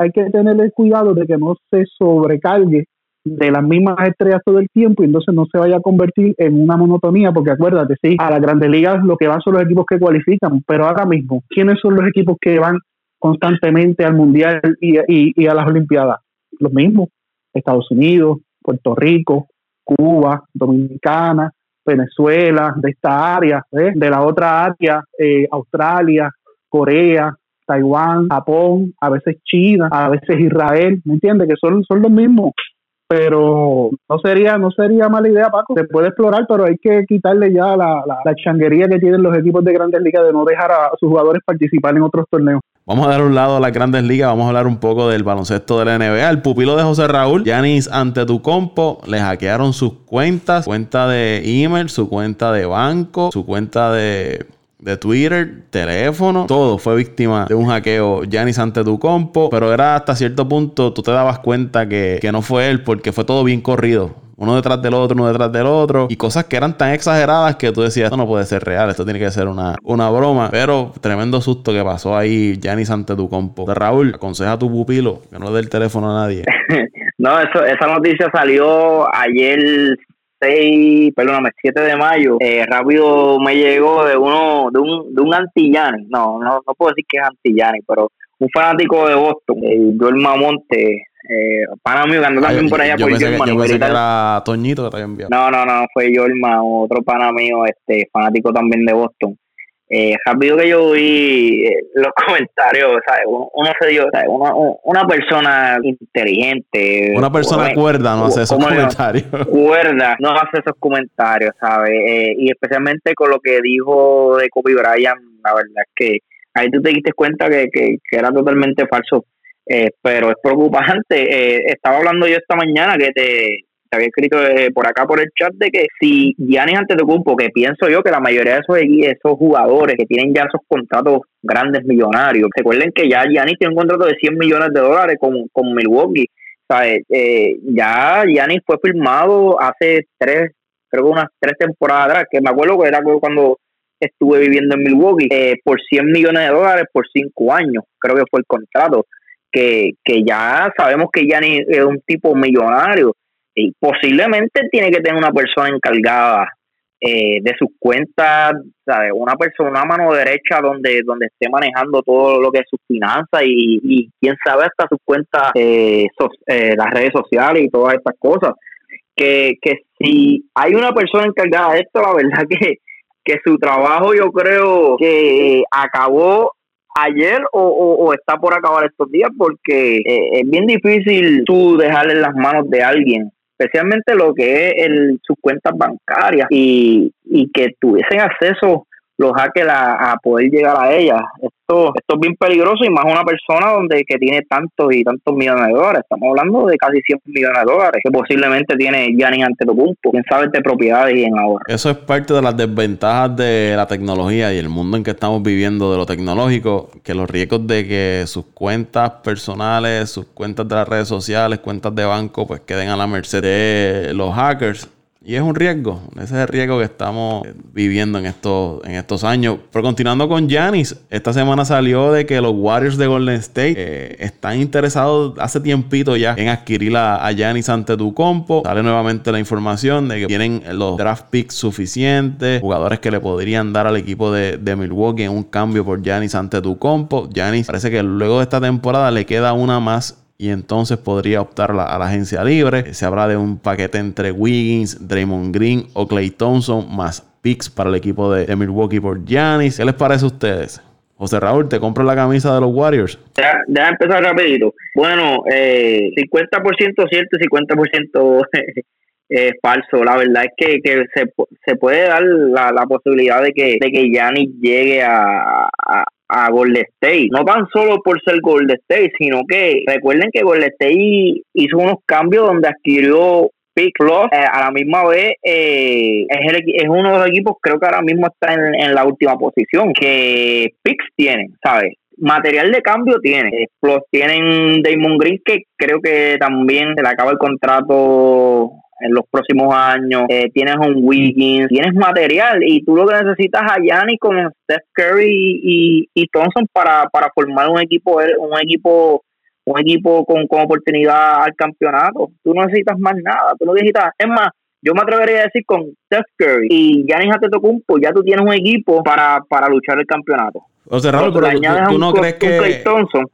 hay que tener cuidado de que no se sobrecargue de las mismas estrellas todo el tiempo y entonces no se vaya a convertir en una monotonía, porque acuérdate, sí, a las grandes ligas lo que van son los equipos que cualifican, pero ahora mismo, ¿quiénes son los equipos que van constantemente al Mundial y, a las Olimpiadas. Los mismos, Estados Unidos, Puerto Rico, Cuba, Dominicana, Venezuela, de esta área, ¿eh? de la otra área, eh, Australia, Corea, Taiwán, Japón, a veces China, a veces Israel, ¿me entiendes? Que son, son los mismos pero no sería no sería mala idea, Paco. Se puede explorar, pero hay que quitarle ya la, la, changuería que tienen los equipos de grandes ligas de no dejar a sus jugadores participar en otros torneos. Vamos a dar un lado a las grandes ligas, vamos a hablar un poco del baloncesto de la NBA. El pupilo de José Raúl, Yanis compo le hackearon sus cuentas, cuenta de email, su cuenta de banco, su cuenta de de Twitter, teléfono, todo fue víctima de un hackeo Giannis ante tu compo, pero era hasta cierto punto tú te dabas cuenta que, que no fue él porque fue todo bien corrido. Uno detrás del otro, uno detrás del otro. Y cosas que eran tan exageradas que tú decías, esto no puede ser real, esto tiene que ser una, una broma. Pero tremendo susto que pasó ahí Giannis ante tu compo. Raúl, aconseja a tu pupilo que no le dé el teléfono a nadie. no, eso, esa noticia salió ayer 6, perdóname, 7 de mayo, eh, rápido me llegó de uno, de un, de un antillani, no, no, no puedo decir que es antillani, pero un fanático de Boston, el Joel Mamonte, eh, pana mío que andó también por allá yo por que, yo pensé que era Toñito que te había enviado. No, no, no, fue Jorma, otro pana mío, este, fanático también de Boston eh, rápido que yo vi eh, los comentarios, ¿sabes? Uno, se dio, ¿sabes? Una, una, persona inteligente. Una persona cuerda no hace esos comentarios. Cuerda no hace esos comentarios, ¿sabes? Eh, y especialmente con lo que dijo de Kobe Bryant, la verdad es que ahí tú te diste cuenta que, que, que era totalmente falso. Eh, pero es preocupante. Eh, estaba hablando yo esta mañana que te te había escrito eh, por acá por el chat de que si Giannis Antetokounmpo, que pienso yo que la mayoría de esos, esos jugadores que tienen ya esos contratos grandes millonarios, recuerden que ya Giannis tiene un contrato de 100 millones de dólares con, con Milwaukee, ¿sabes? Eh, ya Giannis fue firmado hace tres, creo que unas tres temporadas atrás, que me acuerdo que era cuando estuve viviendo en Milwaukee, eh, por 100 millones de dólares por cinco años, creo que fue el contrato, que, que ya sabemos que Giannis es un tipo millonario, y posiblemente tiene que tener una persona encargada eh, de sus cuentas, ¿sabes? una persona, una mano derecha donde, donde esté manejando todo lo que es sus finanzas y, quién sabe hasta sus cuentas, eh, eh, las redes sociales y todas estas cosas. Que, que si hay una persona encargada de esto, la verdad que, que su trabajo yo creo que acabó ayer o, está por acabar estos días porque es bien difícil tú dejarle en las manos de alguien especialmente lo que es el, sus cuentas bancarias y, y que tuviesen acceso los hackers a, poder llegar a ella. Esto, esto es bien peligroso y más una persona donde que tiene tantos y tantos millones de dólares. Estamos hablando de casi 100 millones de dólares que posiblemente tiene Gianni Antetokounmpo. Quién sabe de propiedades y en ahorro. Eso es parte de las desventajas de la tecnología y el mundo en que estamos viviendo de lo tecnológico, que los riesgos de que sus cuentas personales, sus cuentas de las redes sociales, cuentas de banco, pues queden a la merced de los hackers y es un riesgo, ese es el riesgo que estamos viviendo en estos, en estos años. Pero continuando con Giannis, esta semana salió de que los Warriors de Golden State eh, están interesados hace tiempito ya en adquirir a, Giannis ante tu compo. Sale nuevamente la información de que tienen los draft picks suficientes, jugadores que le podrían dar al equipo de, de Milwaukee en un cambio por Giannis ante tu compo. Giannis parece que luego de esta temporada le queda una más y entonces podría optar a la agencia libre. Se habla de un paquete entre Wiggins, Draymond Green o Clay Thompson más picks para el equipo de, Milwaukee por Giannis. ¿Qué les parece a ustedes? José Raúl, ¿te compro la camisa de los Warriors? Deja, empezar rapidito. Bueno, eh, 50% cierto y 50% es falso. La verdad es que, se, puede dar la, posibilidad de que, de Giannis llegue a Golden State. No tan solo por ser Golden State, sino que recuerden que Golden State hizo unos cambios donde adquirió Pick Plus eh, a la misma vez eh, es, es uno de los equipos creo que ahora mismo está en, la última posición que Picks tienen, ¿sabes? material de cambio tiene. Plus tienen Damon Green, que creo que también se le acaba el contrato en los próximos años, eh, tienes un Wiggins, tienes material y tú lo que necesitas a Yanni con Steph Curry y, y, Thompson para, para formar un equipo un equipo un equipo con, con oportunidad al campeonato. Tú no necesitas más nada, tú no necesitas, es más, yo me atrevería a decir con Steph Curry y Giannis Antetokounmpo ya tú tienes un equipo para, para luchar el campeonato. O sea, Raúl, pero tú, no crees que,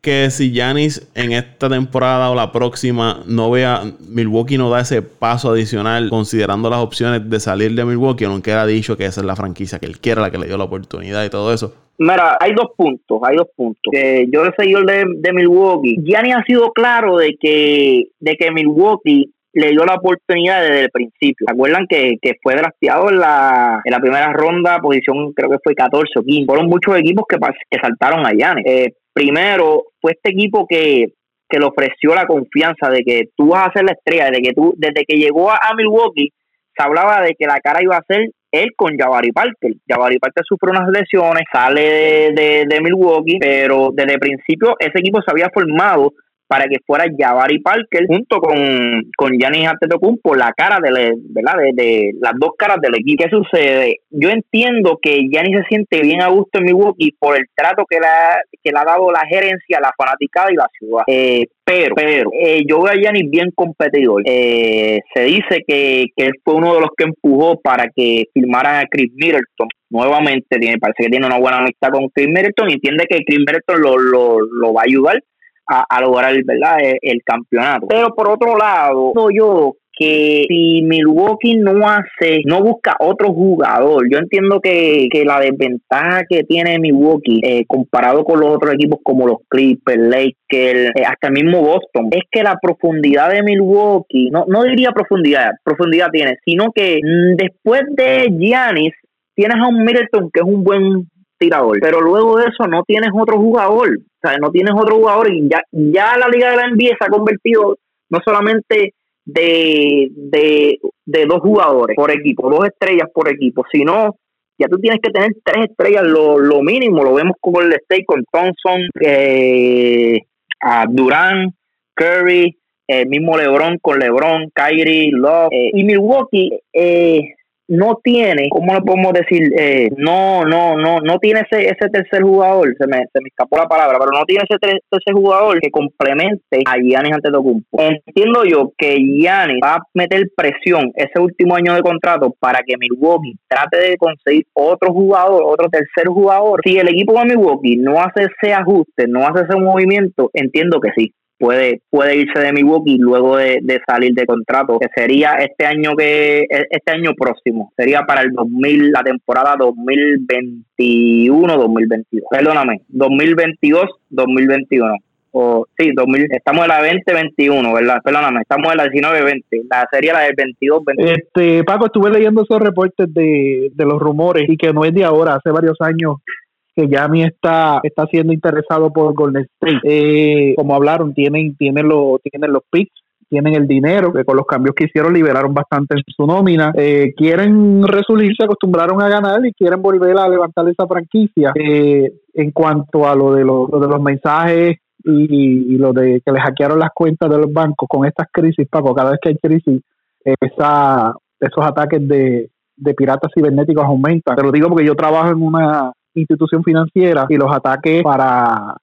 que si Yanis en esta temporada o la próxima no vea, Milwaukee no da ese paso adicional considerando las opciones de salir de Milwaukee, aunque ha dicho que esa es la franquicia que él quiere, la que le dio la oportunidad y todo eso? Mira, hay dos puntos, hay dos puntos. Que yo el seguidor de, de Milwaukee, Giannis ha sido claro de que, de que Milwaukee le dio la oportunidad desde el principio. ¿Se acuerdan que, que fue drafteado en la, en la primera ronda, posición creo que fue 14 o 15? Fueron muchos equipos que, que saltaron a Yanes. Eh, primero, fue este equipo que, que le ofreció la confianza de que tú vas a ser la estrella, de que tú, desde que llegó a, Milwaukee, se hablaba de que la cara iba a ser él con Jabari Parker. Jabari Parker sufre unas lesiones, sale de, de, de Milwaukee, pero desde el principio ese equipo se había formado para que fuera Jabari Parker junto con, con Giannis Antetokounmpo la cara de, ¿verdad? De, las dos caras del equipo. ¿Qué sucede? Yo entiendo que Giannis se siente bien a gusto en Milwaukee por el trato que le ha, que le ha dado la gerencia, la fanaticada y la ciudad. Eh, pero, pero eh, yo veo a Giannis bien competidor. Eh, se dice que, que él fue uno de los que empujó para que firmaran a Chris Middleton nuevamente tiene, parece que tiene una buena amistad con Chris Middleton y entiende que Chris Middleton lo, lo, lo va a ayudar a, lograr ¿verdad? E, el, campeonato. Pero por otro lado, yo que si Milwaukee no hace, no busca otro jugador, yo entiendo que, la desventaja que tiene Milwaukee eh, comparado con los otros equipos como los Clippers, Lakers, eh, hasta el mismo Boston, es que la profundidad de Milwaukee, no, no diría profundidad, profundidad tiene, sino que mm, después de Giannis tienes a un Middleton que es un buen tirador, pero luego de eso no tienes otro jugador, o sea, no tienes otro jugador y ya, ya la liga de la NBA se ha convertido no solamente de, de, dos jugadores por equipo, dos estrellas por equipo, sino ya tú tienes que tener tres estrellas lo, lo mínimo, lo vemos como el State con Thompson, eh, a Durán, Curry, el mismo LeBron con LeBron, Kyrie, Love eh, y Milwaukee eh, no tiene, ¿cómo le podemos decir? Eh, no, no, no, no tiene ese, ese tercer jugador, se me, se me escapó la palabra, pero no tiene ese tercer jugador que complemente a Giannis Antetokounmpo. Entiendo yo que Giannis va a meter presión ese último año de contrato para que Milwaukee trate de conseguir otro jugador, otro tercer jugador. Si el equipo de Milwaukee no hace ese ajuste, no hace ese movimiento, entiendo que sí, puede puede irse de Milwaukee luego de, salir de contrato que sería este año que e, este año próximo sería para el 2000 la temporada 2021 2022 perdóname 2022 2021 o sí, 2000, estamos en la 2021, ¿verdad? Perdóname, estamos en la 19-20, la serie la del 22 Este, Paco, estuve leyendo esos reportes de, de los rumores y que no es de ahora, hace varios años que Yami está está siendo interesado por Golden State. Eh, como hablaron, tienen tienen los tienen los picks tienen el dinero, que con los cambios que hicieron liberaron bastante su nómina, eh, quieren resurgir, se acostumbraron a ganar y quieren volver a levantar esa franquicia. Eh, en cuanto a lo de, lo, de los mensajes y, lo de que les hackearon las cuentas de los bancos con estas crisis, Paco, cada vez que hay crisis, esa, esos ataques de, de piratas cibernéticos aumentan. Te lo digo porque yo trabajo en una institución financiera y los ataques para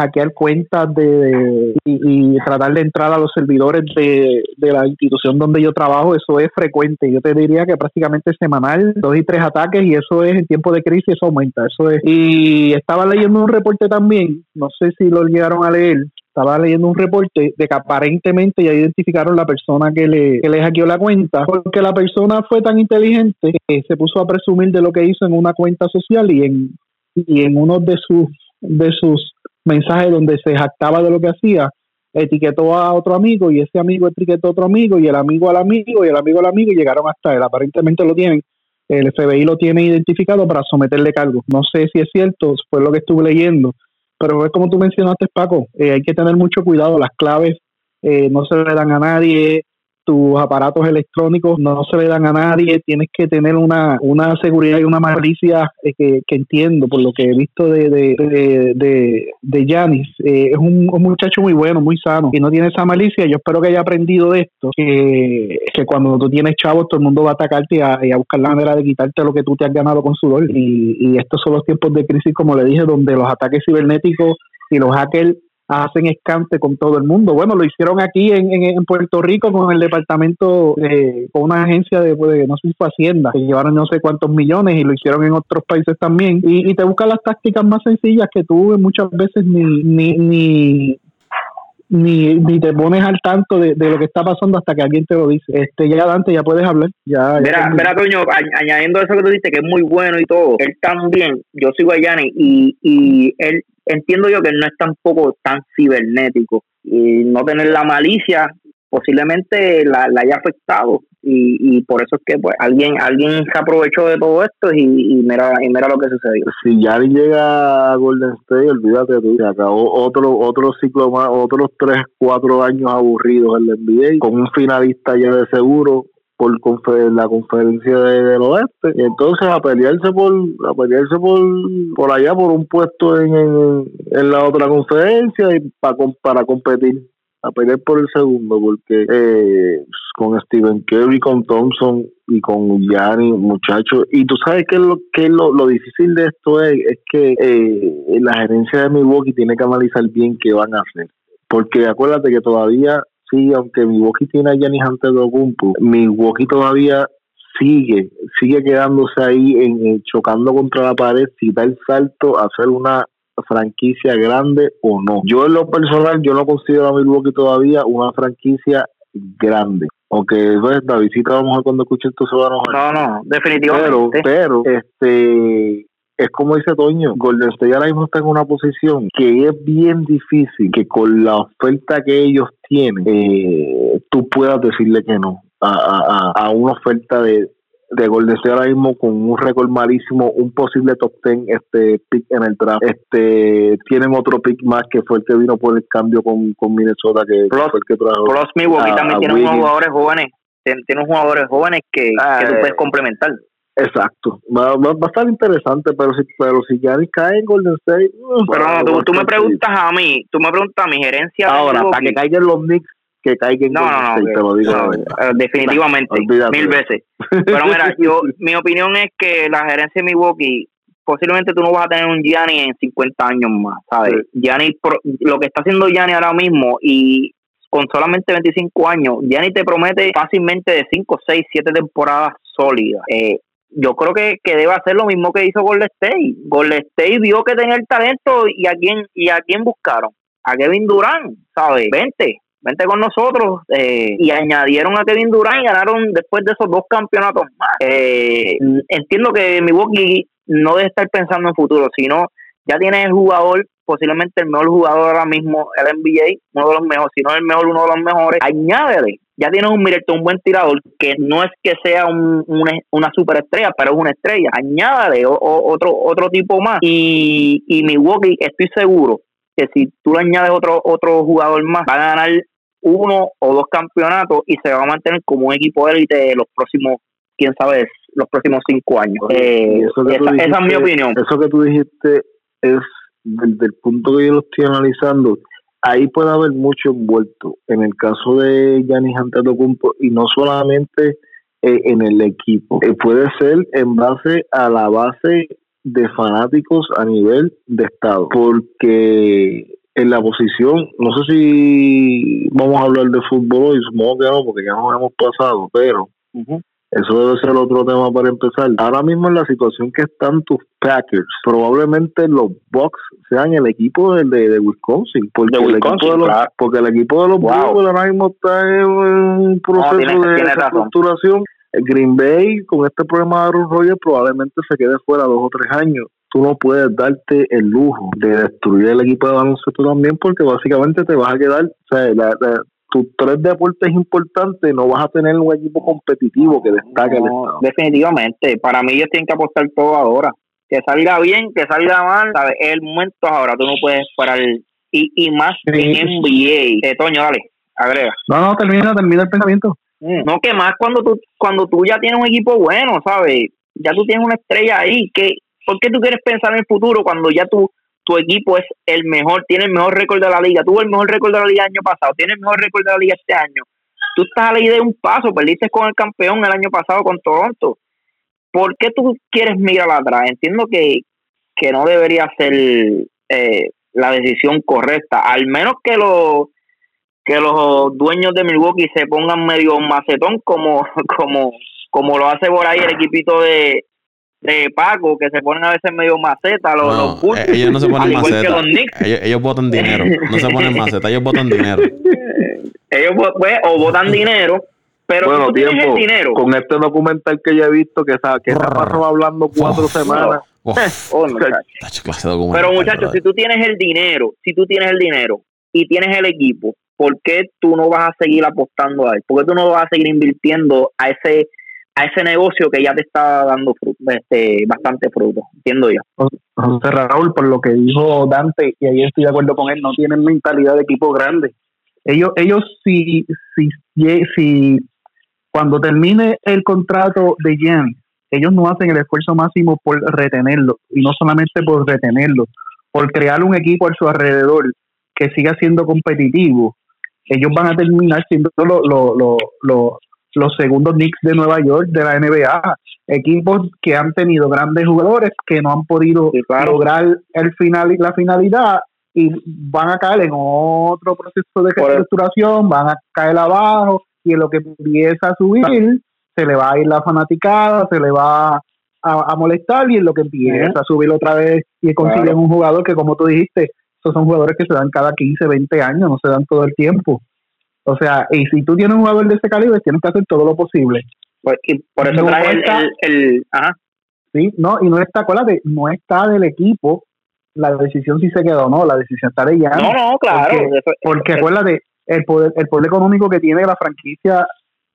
hackear cuentas de, y, tratar de entrar a los servidores de, la institución donde yo trabajo, eso es frecuente. Yo te diría que prácticamente semanal, dos y tres ataques y eso es en tiempo de crisis, eso aumenta. Eso es. Y estaba leyendo un reporte también, no sé si lo llegaron a leer, estaba leyendo un reporte de que aparentemente ya identificaron la persona que le, que le hackeó la cuenta, porque la persona fue tan inteligente que se puso a presumir de lo que hizo en una cuenta social y en, y en uno de sus de sus mensaje donde se jactaba de lo que hacía, etiquetó a otro amigo y ese amigo etiquetó a otro amigo y el amigo al amigo y el amigo al amigo y llegaron hasta él. Aparentemente lo tienen, el FBI lo tiene identificado para someterle cargos. No sé si es cierto, fue lo que estuve leyendo, pero es como tú mencionaste, Paco, eh, hay que tener mucho cuidado, las claves eh, no se le dan a nadie, tus aparatos electrónicos no se le dan a nadie, tienes que tener una, una seguridad y una malicia eh, que, entiendo por lo que he visto de de, de, de. Eh, es un, muchacho muy bueno, muy sano y no tiene esa malicia. Yo espero que haya aprendido de esto, que, que cuando tú tienes chavos todo el mundo va a atacarte y a, buscar la manera de quitarte lo que tú te has ganado con sudor. Y, y estos son los tiempos de crisis, como le dije, donde los ataques cibernéticos y los hackers hacen escante con todo el mundo. Bueno, lo hicieron aquí en, en, Puerto Rico con el departamento, eh, con una agencia de, pues, no sé si fue Hacienda, que llevaron no sé cuántos millones y lo hicieron en otros países también. Y, te buscan las tácticas más sencillas que tú muchas veces ni, ni, ni ni, ni te pones al tanto de, lo que está pasando hasta que alguien te lo dice. Este, ya Dante, ya puedes hablar. Ya, mira, mira, Toño, añadiendo eso que tú dices, que es muy bueno y todo, él también, yo sigo a Yanni y, y él, entiendo yo que no es tampoco tan cibernético y no tener la malicia posiblemente la, haya afectado. Y, y por eso es que pues alguien alguien se aprovechó de todo esto y, y mira y mira lo que sucedió. Si Yari llega a Golden State olvídate tú se acabó otro otro ciclo más otros tres cuatro años aburridos en la NBA con un finalista ya de seguro por la conferencia de, del oeste y entonces a pelearse por a pelearse por por allá por un puesto en, en, la otra conferencia y para para competir a pelear por el segundo porque eh, con Stephen Curry, con Thompson y con Gianni, muchachos. Y tú sabes que lo que lo, lo difícil de esto es, es que eh, la gerencia de Milwaukee tiene que analizar bien qué van a hacer. Porque acuérdate que todavía, sí, aunque Milwaukee tiene a Giannis Antetokounmpo, Milwaukee todavía sigue, sigue quedándose ahí en, chocando contra la pared, si da el salto a hacer una franquicia grande o no. Yo en lo personal, yo no considero a Milwaukee todavía una franquicia grande. Aunque pues, la visita vamos a cuando escuche esto se va a enojar. No, no, definitivamente. Pero, pero este es como dice Toño, Golden State ahora mismo está en una posición que es bien difícil que con la oferta que ellos tienen, eh, tú puedas decirle que no a, a, a una oferta de, de Golden State ahora mismo con un récord malísimo, un posible top 10 este pick en el draft. Este tienen otro pick más que fue el que vino por el cambio con, con Minnesota que fue el que trajo. Plus Milwaukee también tiene unos jugadores jóvenes, tiene, jugadores jóvenes que, que tú puedes complementar. Exacto, va, va, a estar interesante, pero si pero si ya cae en Golden State. Mm, pero no, tú, tú me preguntas a mí, tú me preguntas a mi gerencia. Ahora, para que caigan los Knicks que caiga en no, no, no, te lo digo eh, definitivamente mil veces. Pero mira yo mi opinión es que la gerencia de Milwaukee posiblemente tú no vas a tener un Gianni en 50 años más sabes Gianni lo que está haciendo Gianni ahora mismo y con solamente 25 años Gianni te promete fácilmente de 5 6 7 temporadas sólidas. Eh, yo creo que, que debe hacer lo mismo que hizo Golden State. Golden State vio que tenía el talento y a quién y a quién buscaron. A Kevin Durant, ¿sabes? Vente, vente con nosotros eh, y añadieron a Kevin Durant y ganaron después de esos dos campeonatos más. Eh, entiendo que Milwaukee no debe estar pensando en futuro, sino ya tiene el jugador posiblemente el mejor jugador ahora mismo, el NBA, uno de los mejores, si no el mejor, uno de los mejores, añádele. Ya tienes un Middleton, un buen tirador, que no es que sea un, una superestrella, pero es una estrella. Añádale otro, otro tipo más. Y, y Milwaukee, estoy seguro que si tú le añades otro, otro jugador más, va a ganar uno o dos campeonatos y se va a mantener como un equipo élite los próximos, quién sabe, los próximos cinco años. Eh, esa, es mi opinión. Eso que tú dijiste es desde el punto que yo lo estoy analizando, ahí puede haber mucho envuelto. En el caso de Giannis Antetokounmpo y no solamente eh, en el equipo, eh, puede ser en base a la base de fanáticos a nivel de estado, porque en la posición, no sé si vamos a hablar de fútbol hoy, supongo que no, porque ya nos hemos pasado, pero eso debe ser otro tema para empezar. Ahora mismo en la situación que están tus Packers, probablemente los Bucks sean el equipo de, de, Wisconsin, porque, el equipo de los, porque el equipo de los Bucks ahora mismo está en un proceso de reestructuración. Green Bay, con este problema de Aaron Rodgers, probablemente se quede fuera dos o tres años. Tú no puedes darte el lujo de destruir el equipo de baloncesto también, porque básicamente te vas a quedar, o sea, la, tus tres deportes importantes, no vas a tener un equipo competitivo que destaque el Estado. Definitivamente, para mí ellos tienen que apostar todo ahora. Que salga bien, que salga mal, ¿sabes? Es el momento ahora, tú no puedes parar. Y, y más en NBA. Eh, Toño, dale, agrega. No, no, termina, termina el pensamiento. Mm. No, que más cuando tú, cuando tú ya tienes un equipo bueno, ¿sabes? Ya tú tienes una estrella ahí. que ¿Por qué tú quieres pensar en el futuro cuando ya tú tu equipo es el mejor, tiene el mejor récord de la liga, tuvo el mejor récord de la liga el año pasado, tiene el mejor récord de la liga este año. Tú estás a la idea de un paso, perdiste con el campeón el año pasado con Toronto. ¿Por qué tú quieres mirar atrás? Entiendo que, que no debería ser eh, la decisión correcta, al menos que los que los dueños de Milwaukee se pongan medio macetón como como como lo hace por ahí el equipito de, de Paco que se ponen a veces medio maceta los, no, eh, ellos no se ponen maceta. ellos, ellos botan dinero no se ponen maceta ellos botan dinero. Ellos pues o botan dinero pero bueno, tú tienes el dinero. con este documental que ya he visto que está que está hablando cuatro semanas. oh, pero muchachos si tú tienes el dinero si tú tienes el dinero y tienes el equipo ¿por qué tú no vas a seguir apostando a él? ¿por qué tú no vas a seguir invirtiendo a ese a ese negocio que ya te está dando este, bastante fruto, entiendo yo. José Raúl, por lo que dijo Dante, y ahí estoy de acuerdo con él, no tienen mentalidad de equipo grande. Ellos, ellos si, si, si cuando termine el contrato de Jen, ellos no hacen el esfuerzo máximo por retenerlo, y no solamente por retenerlo, por crear un equipo a su alrededor que siga siendo competitivo, ellos van a terminar siendo lo, lo, lo, los segundos Knicks de Nueva York de la NBA, equipos que han tenido grandes jugadores que no han podido lograr el final y la finalidad y van a caer en otro proceso de reestructuración, van a caer abajo y en lo que empieza a subir se le va a ir la fanaticada, se le va a, molestar y en lo que empieza a subir otra vez y consiguen un jugador que como tú dijiste, esos son jugadores que se dan cada 15, 20 años, no se dan todo el tiempo. O sea, y si tú tienes un jugador de ese calibre, tienes que hacer todo lo posible. Pues, por eso trae el, el, Ajá. Sí, no, y no está, acuérdate, no está del equipo la decisión si se quedó o no, la decisión está de ya. No, no, claro. Porque, acuérdate, el poder, el poder económico que tiene la franquicia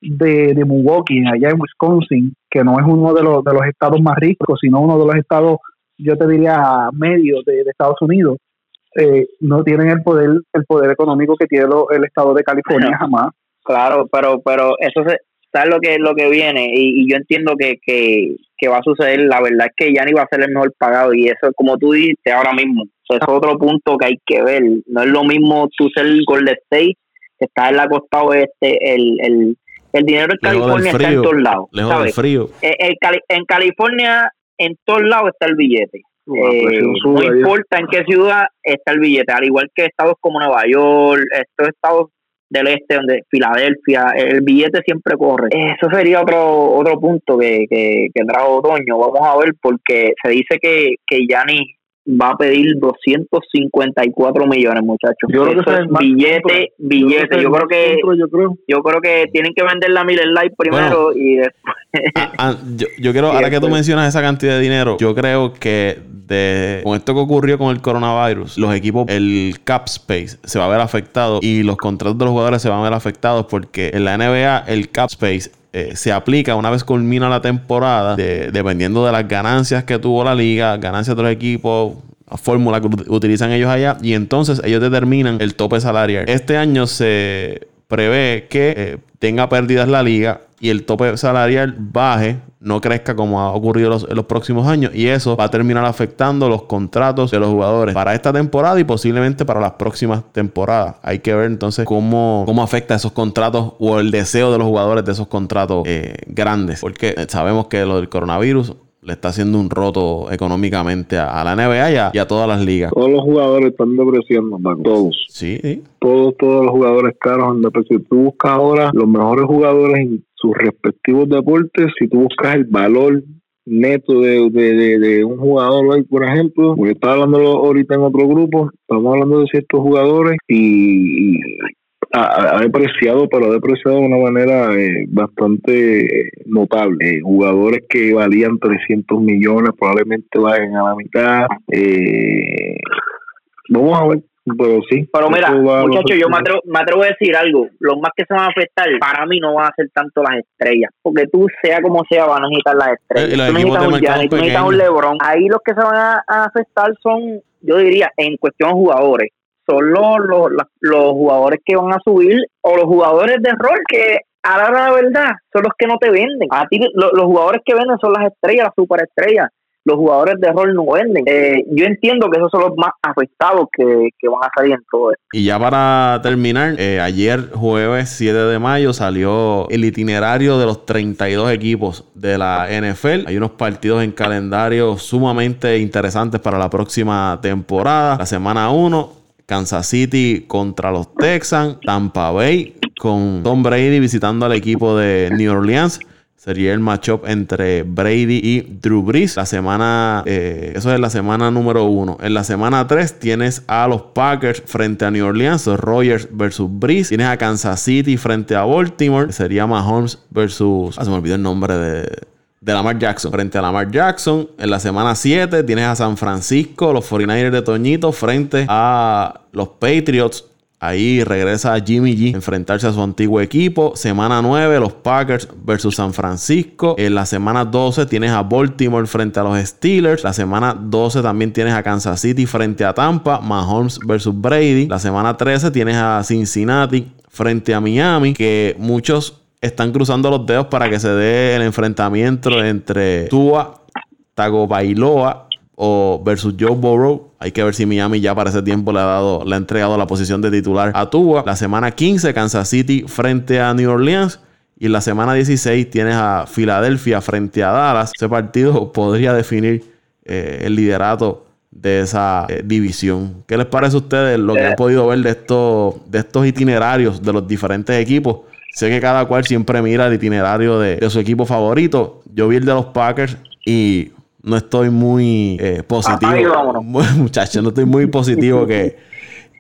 de, de Milwaukee, allá en Wisconsin, que no es uno de los, de los estados más ricos, sino uno de los estados, yo te diría, medios de Estados Unidos, eh, no tienen el poder el poder económico que tiene el estado de California jamás. Claro, pero pero eso se, sabes lo que lo que viene y, yo entiendo que, que, que, va a suceder. La verdad es que ya ni va a ser el mejor pagado y eso, como tú dices ahora mismo, es otro punto que hay que ver. No es lo mismo tú ser el Golden State que está en la costa oeste, el, el, el dinero en California está en todos lados. frío. Eh, en California en todos lados está el billete. Eh, no importa en qué ciudad está el billete, al igual que estados como Nueva York, estos estados del este, donde Filadelfia, el billete siempre corre. Eso sería otro otro punto que, que, que trajo Otoño. Vamos a ver, porque se dice que, que Gianni va a pedir 254 millones, muchachos. Yo creo que Eso es billete, billete. Yo creo que yo creo. yo creo que tienen que vender la Miller Lite primero y después. Ah, ah, yo, yo quiero, ahora que tú mencionas esa cantidad de dinero, yo creo que de con esto que ocurrió con el coronavirus, los equipos, el cap space se va a ver afectado y los contratos de los jugadores se van a ver afectados porque en la NBA el cap space eh, se aplica una vez culmina la temporada, de- dependiendo de las ganancias que tuvo la liga, ganancias de los equipos, la fórmula que ut- utilizan ellos allá, y entonces ellos determinan el tope salarial. Este año se prevé que eh, tenga pérdidas la liga y el tope salarial baje, no crezca como ha ocurrido los- en los próximos años, y eso va a terminar afectando los contratos de los jugadores para esta temporada y posiblemente para las próximas temporadas. Hay que ver entonces cómo, cómo afecta esos contratos o el deseo de los jugadores de esos contratos eh, grandes, porque sabemos que lo del coronavirus le está haciendo un roto económicamente a, a la NBA y a, y a todas las ligas. Todos los jugadores están depreciando, Paco. Todos. Sí, sí. Todos, todos los jugadores caros en depresión. Tú buscas ahora los mejores jugadores en sus respectivos deportes. Si tú buscas el valor neto de, de, de, un jugador por ejemplo, porque estaba hablando ahorita en otro grupo, estamos hablando de ciertos jugadores y, ha, ha depreciado, pero ha depreciado de una manera eh, bastante notable. Eh, jugadores que valían 300 millones probablemente vayan a la mitad. Eh, vamos a ver, pero sí. Pero mira, muchachos, yo me atrevo, me atrevo a decir algo. Los más que se van a afectar, para mí no van a ser tanto las estrellas. Porque tú, sea como sea, van a necesitar las estrellas. Eh, Tú necesitas un Giannis, tú necesitas un. LeBron. Ahí los que se van a, a afectar son, yo diría, en cuestión de jugadores. Son los, los, jugadores que van a subir o los jugadores de rol que a la hora de la verdad son los que no te venden. A ti lo- los jugadores que venden son las estrellas, las superestrellas. Los jugadores de rol no venden. Eh, yo entiendo que esos son los más afectados que, que van a salir en todo esto. Y ya para terminar, eh, ayer jueves 7 de mayo salió el itinerario de los 32 equipos de la NFL. Hay unos partidos en calendario sumamente interesantes para la próxima temporada. La semana 1, Kansas City contra los Texans, Tampa Bay con Tom Brady visitando al equipo de New Orleans. Sería el matchup entre Brady y Drew Brees. La semana, eh, eso es la semana número uno. En la semana 3 tienes a los Packers frente a New Orleans, Rogers versus Brees. Tienes a Kansas City frente a Baltimore. Sería Mahomes versus. Ah, se me olvidó el nombre de, de Lamar Jackson. Frente a Lamar Jackson. En la semana 7 tienes a San Francisco, los 49ers de Toñito, frente a los Patriots. Ahí regresa Jimmy G enfrentarse a su antiguo equipo. Semana 9, los Packers versus San Francisco. En la semana 12 tienes a Baltimore frente a los Steelers. La semana 12 también tienes a Kansas City frente a Tampa. Mahomes versus Brady. La semana 13 tienes a Cincinnati frente a Miami. Que muchos están cruzando los dedos para que se dé el enfrentamiento entre Tua Tagovailoa o versus Joe Burrow. Hay que ver si Miami ya para ese tiempo le ha dado, le ha entregado la posición de titular a Tua. La semana 15, Kansas City frente a New Orleans. Y la semana 16 tienes a Filadelfia frente a Dallas. Ese partido podría definir eh, el liderato de esa eh, división. ¿Qué les parece a ustedes lo que han podido ver de estos, de estos itinerarios de los diferentes equipos? Sé que cada cual siempre mira el itinerario de, de su equipo favorito. Yo vi el de los Packers y no estoy muy eh, positivo. Muchachos, no estoy muy positivo que,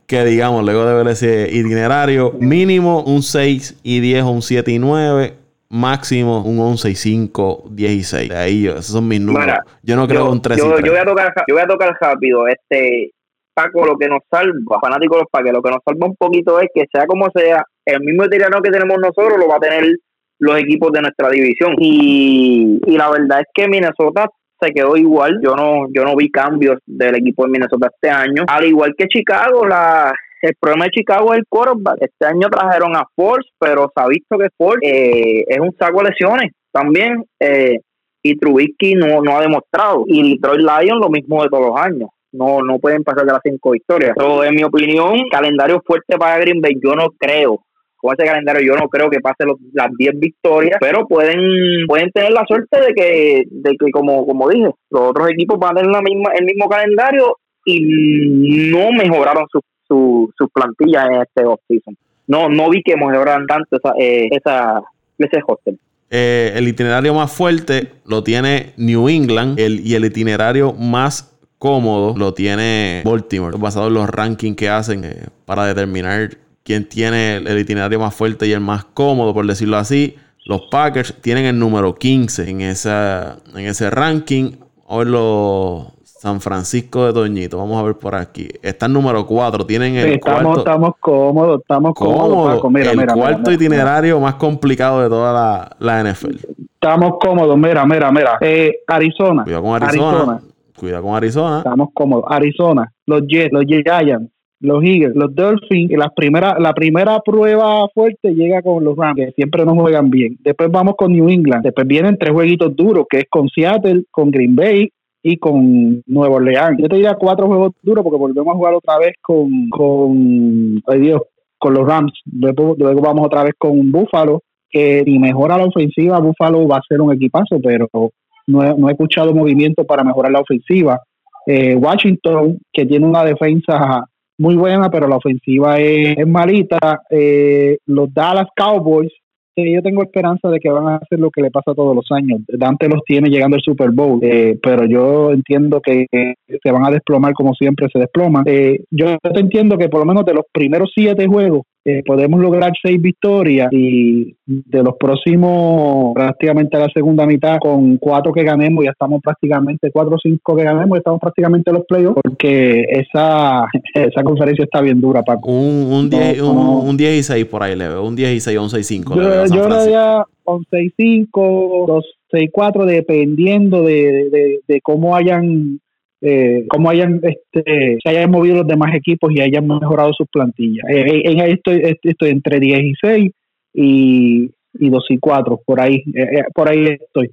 que digamos, luego de ver ese itinerario, mínimo un 6 y 10 o un 7 y 9, máximo un 11 y 5, 10 y 6. De ahí, esos son mis números. Yo no creo un 3 yo, y 3. yo voy a tocar yo voy a tocar rápido este Paco lo que nos salva fanáticos de los Packers lo que nos salva un poquito es que sea como sea el mismo tirano que tenemos nosotros lo va a tener los equipos de nuestra división y, y la verdad es que Minnesota se quedó igual yo no yo no vi cambios del equipo de Minnesota este año al igual que Chicago la el problema de Chicago es el quarterback. Este año trajeron a Force, pero se ha visto que Force eh, es un saco de lesiones también. Eh, y Trubisky no, no ha demostrado. Y Detroit Lions lo mismo de todos los años. No, no pueden pasar de las cinco victorias. Pero en mi opinión, calendario fuerte para Green Bay, yo no creo. Con ese calendario yo no creo que pase las 10 victorias, pero pueden pueden tener la suerte de que, de que como, como dije, los otros equipos van a tener la misma, el mismo calendario y no mejoraron sus su, sus plantillas en este offseason. No, no vi que mejoraran tanto esa, eh, esa, ese hostel. Eh, el itinerario más fuerte lo tiene New England el, y el itinerario más cómodo lo tiene Baltimore, basado en los rankings que hacen eh, para determinar quién tiene el, itinerario más fuerte y el más cómodo, por decirlo así. Los Packers tienen el número 15 en, esa, en ese ranking. Ver los San Francisco de Doñito. Vamos a ver por aquí. Está el número 4. Tienen el estamos, cuarto. Estamos cómodos, estamos cómodos. el cuarto itinerario más complicado de toda la, la, NFL. Estamos cómodos. Mira, mira, mira. Eh, Arizona. Cuidado con Arizona. Cuidado con Arizona. Estamos cómodos. Arizona, los Jets, los Giants, los Eagles, los Dolphins, y la primera, la primera prueba fuerte llega con los Rams, que siempre nos juegan bien. Después vamos con New England. Después vienen tres jueguitos duros, que es con Seattle, con Green Bay y con Nuevo Orleans. Yo te diría cuatro juegos duros porque volvemos a jugar otra vez con, con ay Dios, con los Rams. Luego, luego vamos otra vez con Buffalo, que si mejora la ofensiva, Buffalo va a ser un equipazo, pero no he, no he escuchado movimiento para mejorar la ofensiva. Eh, Washington, que tiene una defensa muy buena, pero la ofensiva es, malita. Eh, los Dallas Cowboys, yo tengo esperanza de que van a hacer lo que le pasa todos los años. Dante los tiene llegando al Super Bowl, eh, pero yo entiendo que se van a desplomar como siempre se desploman. Eh, yo entiendo que por lo menos de los primeros siete juegos eh, podemos lograr seis victorias y de los próximos prácticamente a la segunda mitad con cuatro que ganemos ya estamos prácticamente cuatro o cinco que ganemos ya estamos prácticamente en los playoffs porque esa esa conferencia está bien dura Paco. Un, un, 10, un, 10 y 6 por ahí le veo un 10 y 6 11 y 5 yo, yo le daría 11 y 5 2 6 4 dependiendo de, de, de cómo hayan eh, cómo hayan este, se hayan movido los demás equipos y hayan mejorado sus plantillas. Eh, eh, en estoy, estoy entre 10 y 6 y, y 2 y 4, por ahí, eh, por ahí estoy.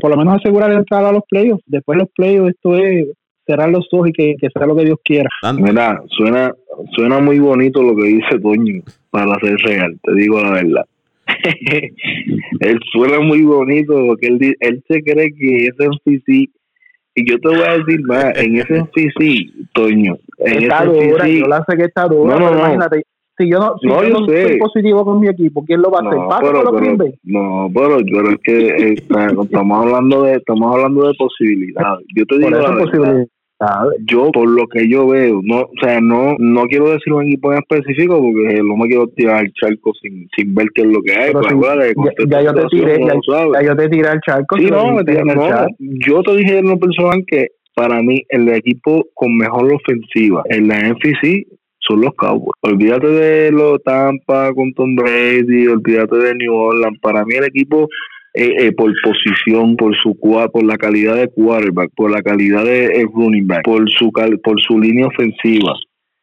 por lo menos asegurar entrar a los playoffs. Después los playoffs, esto es cerrar los ojos y que, que sea lo que Dios quiera. Mira, suena, suena muy bonito lo que dice Toño, para ser real, te digo la verdad. él suena muy bonito porque él, él se cree que ese MCC y yo te voy a decir más, en ese FCC, Toño. En está dura, yo la sé que está dura, no, no, imagínate. Si yo no, si no, yo no soy positivo con mi equipo, ¿quién lo va a hacer? pero, pero, no, pero, pero es que eh, estamos hablando de estamos hablando de posibilidades. Yo te digo la verdad, yo, por lo que yo veo, no, o sea, no, no quiero decir un equipo en específico porque no me quiero tirar el charco sin, sin ver qué es lo que hay. Pues, ya, yo te tiré, ya, yo te tiré el charco. Sí, no, me tiré, no, yo te dije en lo personal que para mí el equipo con mejor ofensiva en la NFC son los Cowboys. Olvídate de los Tampa con Tom Brady, olvídate de New Orleans. Para mí el equipo eh, eh, por posición, por su por la calidad de quarterback, por la calidad de eh, running back, por su por su línea ofensiva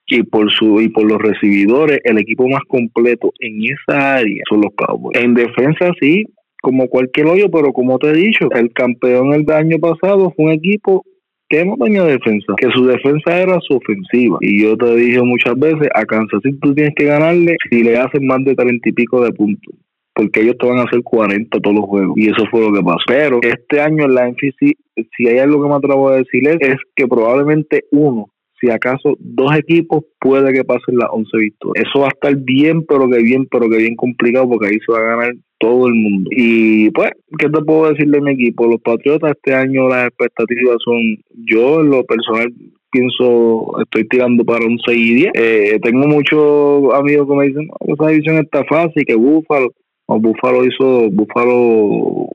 y por su y por los recibidores, el equipo más completo en esa área son los Cowboys. En defensa sí, como cualquier hoyo, pero como te he dicho, el campeón el año pasado fue un equipo que no tenía defensa, que su defensa era su ofensiva. Y yo te dije muchas veces, a Kansas City tú tienes que ganarle si le hacen más de treinta y pico de puntos porque ellos te van a hacer 40 todos los juegos. Y eso fue lo que pasó. Pero este año en la NFC, si hay algo que me atrevo a decirles, es que probablemente uno, si acaso dos equipos, puede que pasen las 11 victorias. Eso va a estar bien, pero que bien, pero que bien complicado, porque ahí se va a ganar todo el mundo. Y pues, ¿qué te puedo decir de mi equipo? Los Patriotas este año las expectativas son, yo en lo personal pienso, estoy tirando para un 6 y 10. Eh, tengo muchos amigos que me dicen, no, esa división está fácil, que Búfalo Buffalo hizo, Buffalo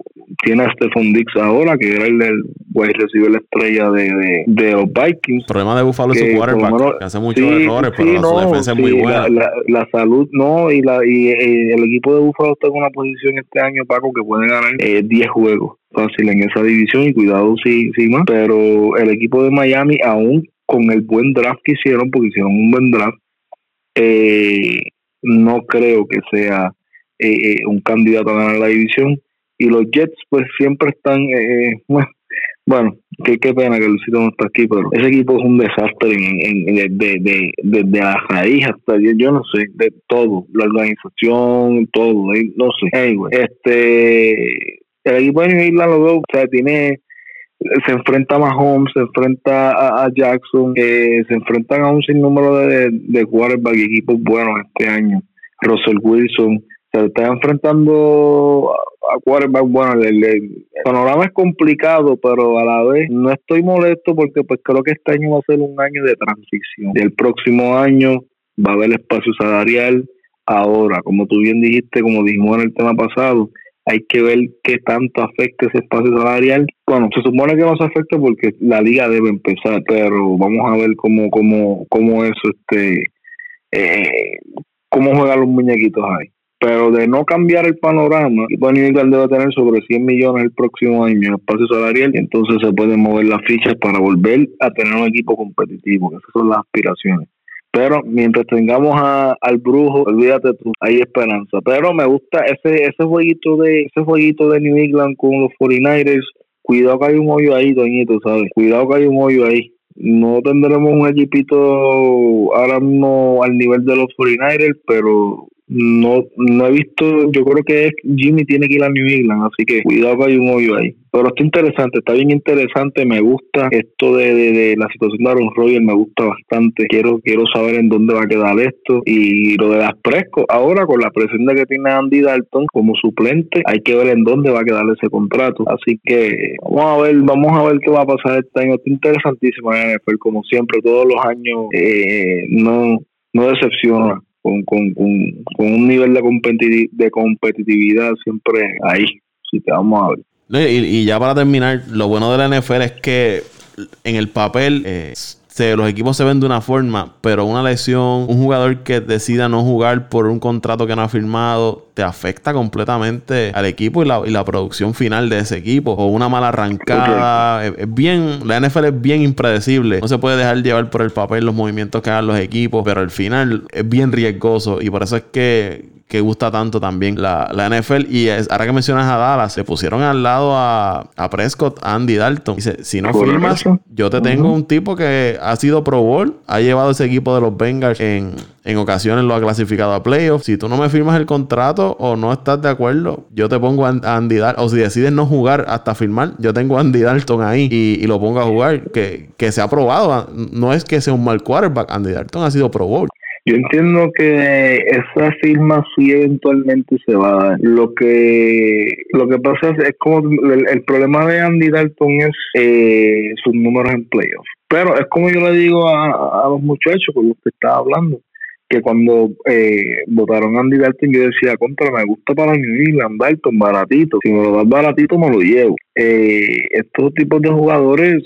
tiene a Stephon Dix ahora, que era el del recibe la estrella de, de, los Vikings. El problema de Buffalo es su quarterback, que hace muchos errores, pero su defensa es muy buena. La, salud, no, y, la, y, el equipo de Buffalo está en una posición este año, Paco, que puede ganar 10 eh, juegos fácil en esa división, y cuidado si, si más. Pero el equipo de Miami, aún con el buen draft que hicieron, porque hicieron un buen draft, eh, no creo que sea eh, eh, un candidato a ganar la división. Y los Jets, pues siempre están, eh, bueno, qué, qué pena que Lucito no está aquí, pero ese equipo es un desastre en, en, de, de, de, la raíz hasta, yo, no sé, de todo, la organización, todo, no sé. este, el equipo de New England lo veo, o sea, tiene se enfrenta a Mahomes, se enfrenta a, Jackson, se enfrentan a un sinnúmero de, de quarterback y equipos buenos este año. Russell Wilson, se está enfrentando a quarterback. Bueno, el, panorama es complicado, pero a la vez no estoy molesto porque pues creo que este año va a ser un año de transición. Y el próximo año va a haber espacio salarial. Ahora, como tú bien dijiste, como dijimos en el tema pasado, hay que ver qué tanto afecta ese espacio salarial. Bueno, se supone que no se afecta porque la liga debe empezar, pero vamos a ver cómo, cómo, cómo eso, este, eh, cómo juegan los muñequitos ahí. Pero de no cambiar el panorama, New England debe tener sobre 100 millones el próximo año en espacio salarial y entonces se pueden mover las fichas para volver a tener un equipo competitivo, que esas son las aspiraciones. Pero mientras tengamos a, al brujo, olvídate tú, hay esperanza. Pero me gusta ese ese jueguito de ese jueguito de New England con los 49ers. Cuidado que hay un hoyo ahí, Doñito, ¿sabes? Cuidado que hay un hoyo ahí. No tendremos un equipito ahora mismo al nivel de los 49ers, pero no, no he visto, yo creo que Jimmy tiene que ir a New England, así que cuidado hay un hoyo ahí. Pero está interesante, está bien interesante, me gusta esto de, de, la situación de Aaron Rodgers, me gusta bastante. Quiero quiero saber en dónde va a quedar esto. Y lo de las Presco, ahora con la de que tiene Andy Dalton como suplente, hay que ver en dónde va a quedar ese contrato. Así que vamos a ver, vamos a ver qué va a pasar este año. Está interesantísimo NFL, como siempre, todos los años eh, no, no decepciona con, con, con, un nivel de, de competitividad siempre ahí. Así que vamos a ver. Y, y, ya para terminar, lo bueno de la NFL es que en el papel eh, los equipos se ven de una forma, pero una lesión, un jugador que decida no jugar por un contrato que no ha firmado, te afecta completamente al equipo y la, y la producción final de ese equipo. O una mala arrancada. Es, bien, la NFL es bien impredecible. No se puede dejar llevar por el papel los movimientos que hagan los equipos, pero al final es bien riesgoso y por eso es que que gusta tanto también la, la NFL. Y ahora que mencionas a Dallas, se pusieron al lado a, a Prescott, a Andy Dalton. Dice, si no firmas, yo te tengo un tipo que ha sido Pro Bowl, ha llevado ese equipo de los Bengals en, en ocasiones lo ha clasificado a playoffs. Si tú no me firmas el contrato o no estás de acuerdo, yo te pongo a Andy Dalton. O si decides no jugar hasta firmar, yo tengo a Andy Dalton ahí y, lo pongo a jugar. Que, que se ha probado. No es que sea un mal quarterback. Andy Dalton ha sido Pro Bowl. Yo entiendo que esa firma sí eventualmente se va a dar. Lo que lo que pasa es, es como el, problema de Andy Dalton es eh, sus números en playoffs. Pero es como yo le digo a, a los muchachos con los que estaba hablando que cuando eh, votaron Andy Dalton yo decía, contra, me gusta para New England, Dalton, baratito, si me lo das baratito me lo llevo. Eh, estos tipos de jugadores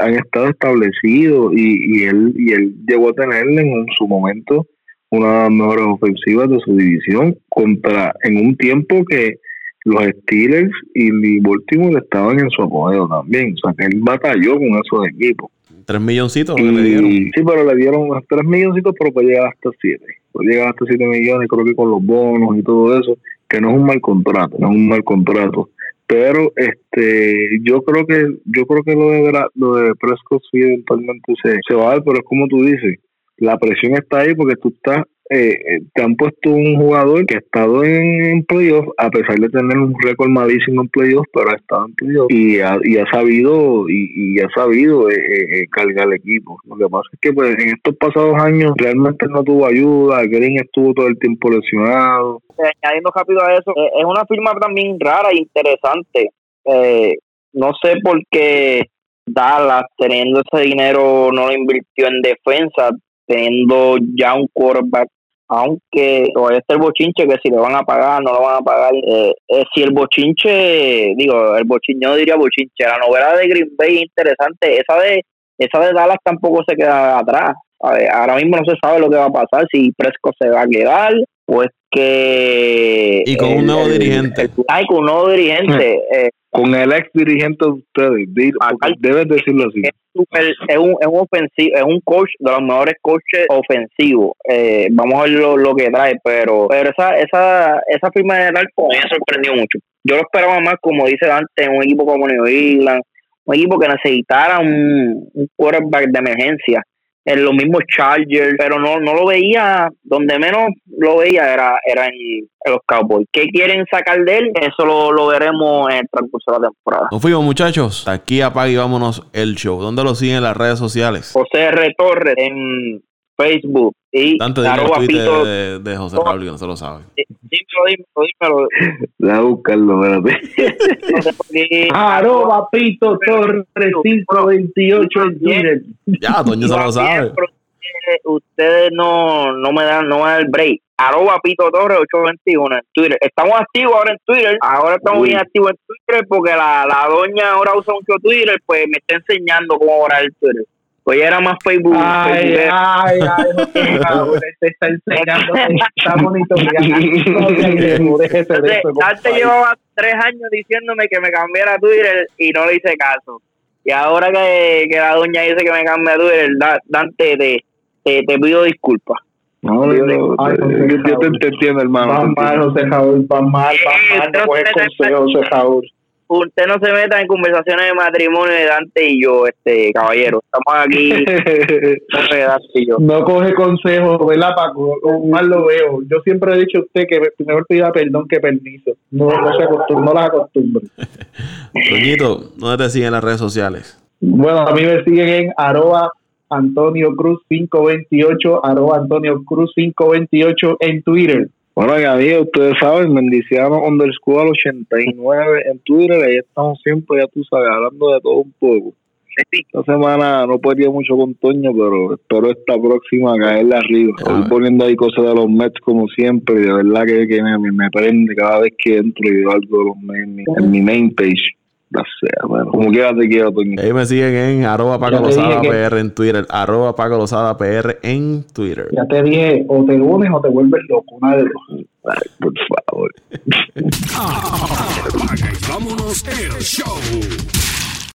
han estado establecidos y, y, él, y él llegó a tener en su momento una de las mejores ofensivas de su división contra en un tiempo que los Steelers y Baltimore estaban en su apogeo también, o sea que él batalló con esos equipos. ¿Tres milloncitos que le dieron? Sí, pero le dieron tres milloncitos, pero puede llegar hasta siete. Puede llegar hasta siete millones, creo que con los bonos y todo eso, que no es un mal contrato, no es un mal contrato. Pero este yo creo que yo creo que lo de lo de Prescott sí eventualmente se, se va a dar, pero es como tú dices, la presión está ahí porque tú estás eh, eh, te han puesto un jugador que ha estado en, playoffs, a pesar de tener un récord malísimo en playoffs, pero ha estado en playoffs y ha, y ha sabido y, ha sabido eh, eh, cargar el equipo. Lo que pasa es que pues, en estos pasados años realmente no tuvo ayuda, Green estuvo todo el tiempo lesionado. Añadiendo rápido a eso, es una firma también rara e interesante. no sé por qué Dallas, teniendo ese dinero, no lo invirtió en defensa, teniendo ya un quarterback aunque todavía está el bochinche que si le van a pagar, no lo van a pagar. Eh, eh, si el bochinche, digo, el bochinche, no diría bochinche, la novela de Green Bay es interesante, esa de, esa de Dallas tampoco se queda atrás. ahora mismo no se sabe lo que va a pasar, si Fresco se va a quedar, pues que... Y con un nuevo dirigente. ay, con un nuevo dirigente. Eh, con el ex dirigente de ustedes, debes decirlo así. Es, un, es un ofensivo, es un coach de los mejores coaches ofensivos. Eh, vamos a ver lo, que trae, pero pero esa esa esa firma de Dalton me sorprendió mucho. Yo lo esperaba más, como dice antes, un equipo como New England, un equipo que necesitara un, un quarterback de emergencia en los mismos Chargers, pero no, no lo veía, donde menos lo veía era, era en, los Cowboys. ¿Qué quieren sacar de él? Eso lo, veremos en el transcurso de la temporada. Nos fuimos muchachos, aquí apague y vámonos el show. ¿Dónde lo siguen en las redes sociales? José R. Torres en Facebook y Tanto arroba Pito. de, de José que no se lo sabe. Dímelo, dímelo, dímelo. Voy a buscarlo, espérate. Arroba Pito Torres 528 en Twitter. Ya, Toño se lo sabe. Ustedes- Ustedes no, no me dan, no me dan el break. Arroba Pito Torres 821 en Twitter. Estamos activos ahora en Twitter. Ahora estamos Uy. bien activos en Twitter porque la, la doña ahora usa mucho Twitter, pues me está enseñando cómo orar el Twitter. Ella era más Facebook. Ay, ay, ay, José Raúl, te está enseñando, está monitoreando. Entonces, antes llevaba tres años diciéndome que me cambiara a Twitter y no le hice caso. Y ahora que, que la doña dice que me cambie a Twitter, Da- Dante, te, te, te pido disculpas. No, yo, José yo te, entiendo, hermano. Te mal. José Raúl, van mal, van mal, no José Raúl. Usted no se meta en conversaciones de matrimonio de Dante y yo, este caballero. Estamos aquí, de Dante y yo. No coge consejo, ¿verdad, Paco? O mal lo veo. Yo siempre he dicho a usted que mejor pida perdón que permiso. No, no se acostumbre, no las acostumbre. Toñito, ¿dónde te siguen en las redes sociales? Bueno, a mí me siguen en arroba Antonio Cruz 528, arroba Antonio Cruz 528 en Twitter. Bueno, y amigos, ustedes saben, Mendiciano underscore 89 en Twitter, ahí estamos siempre, ya tú sabes, hablando de todo un poco. Esta semana no podría mucho con Toño, pero espero esta próxima caerle arriba. Estoy ver. poniendo ahí cosas de los Mets como siempre, y de verdad que, que me, me prende cada vez que entro y veo algo de los Mets en mi, en mi main page. Ya sea, bueno, como quiera te quiero. Ahí me siguen en arroba Paco Lozada que- PR en Twitter. Arroba Paco Lozada PR en Twitter. Ya te dije, o te unes o te vuelves loco, una de dos. Ay, por favor. Y vámonos el show.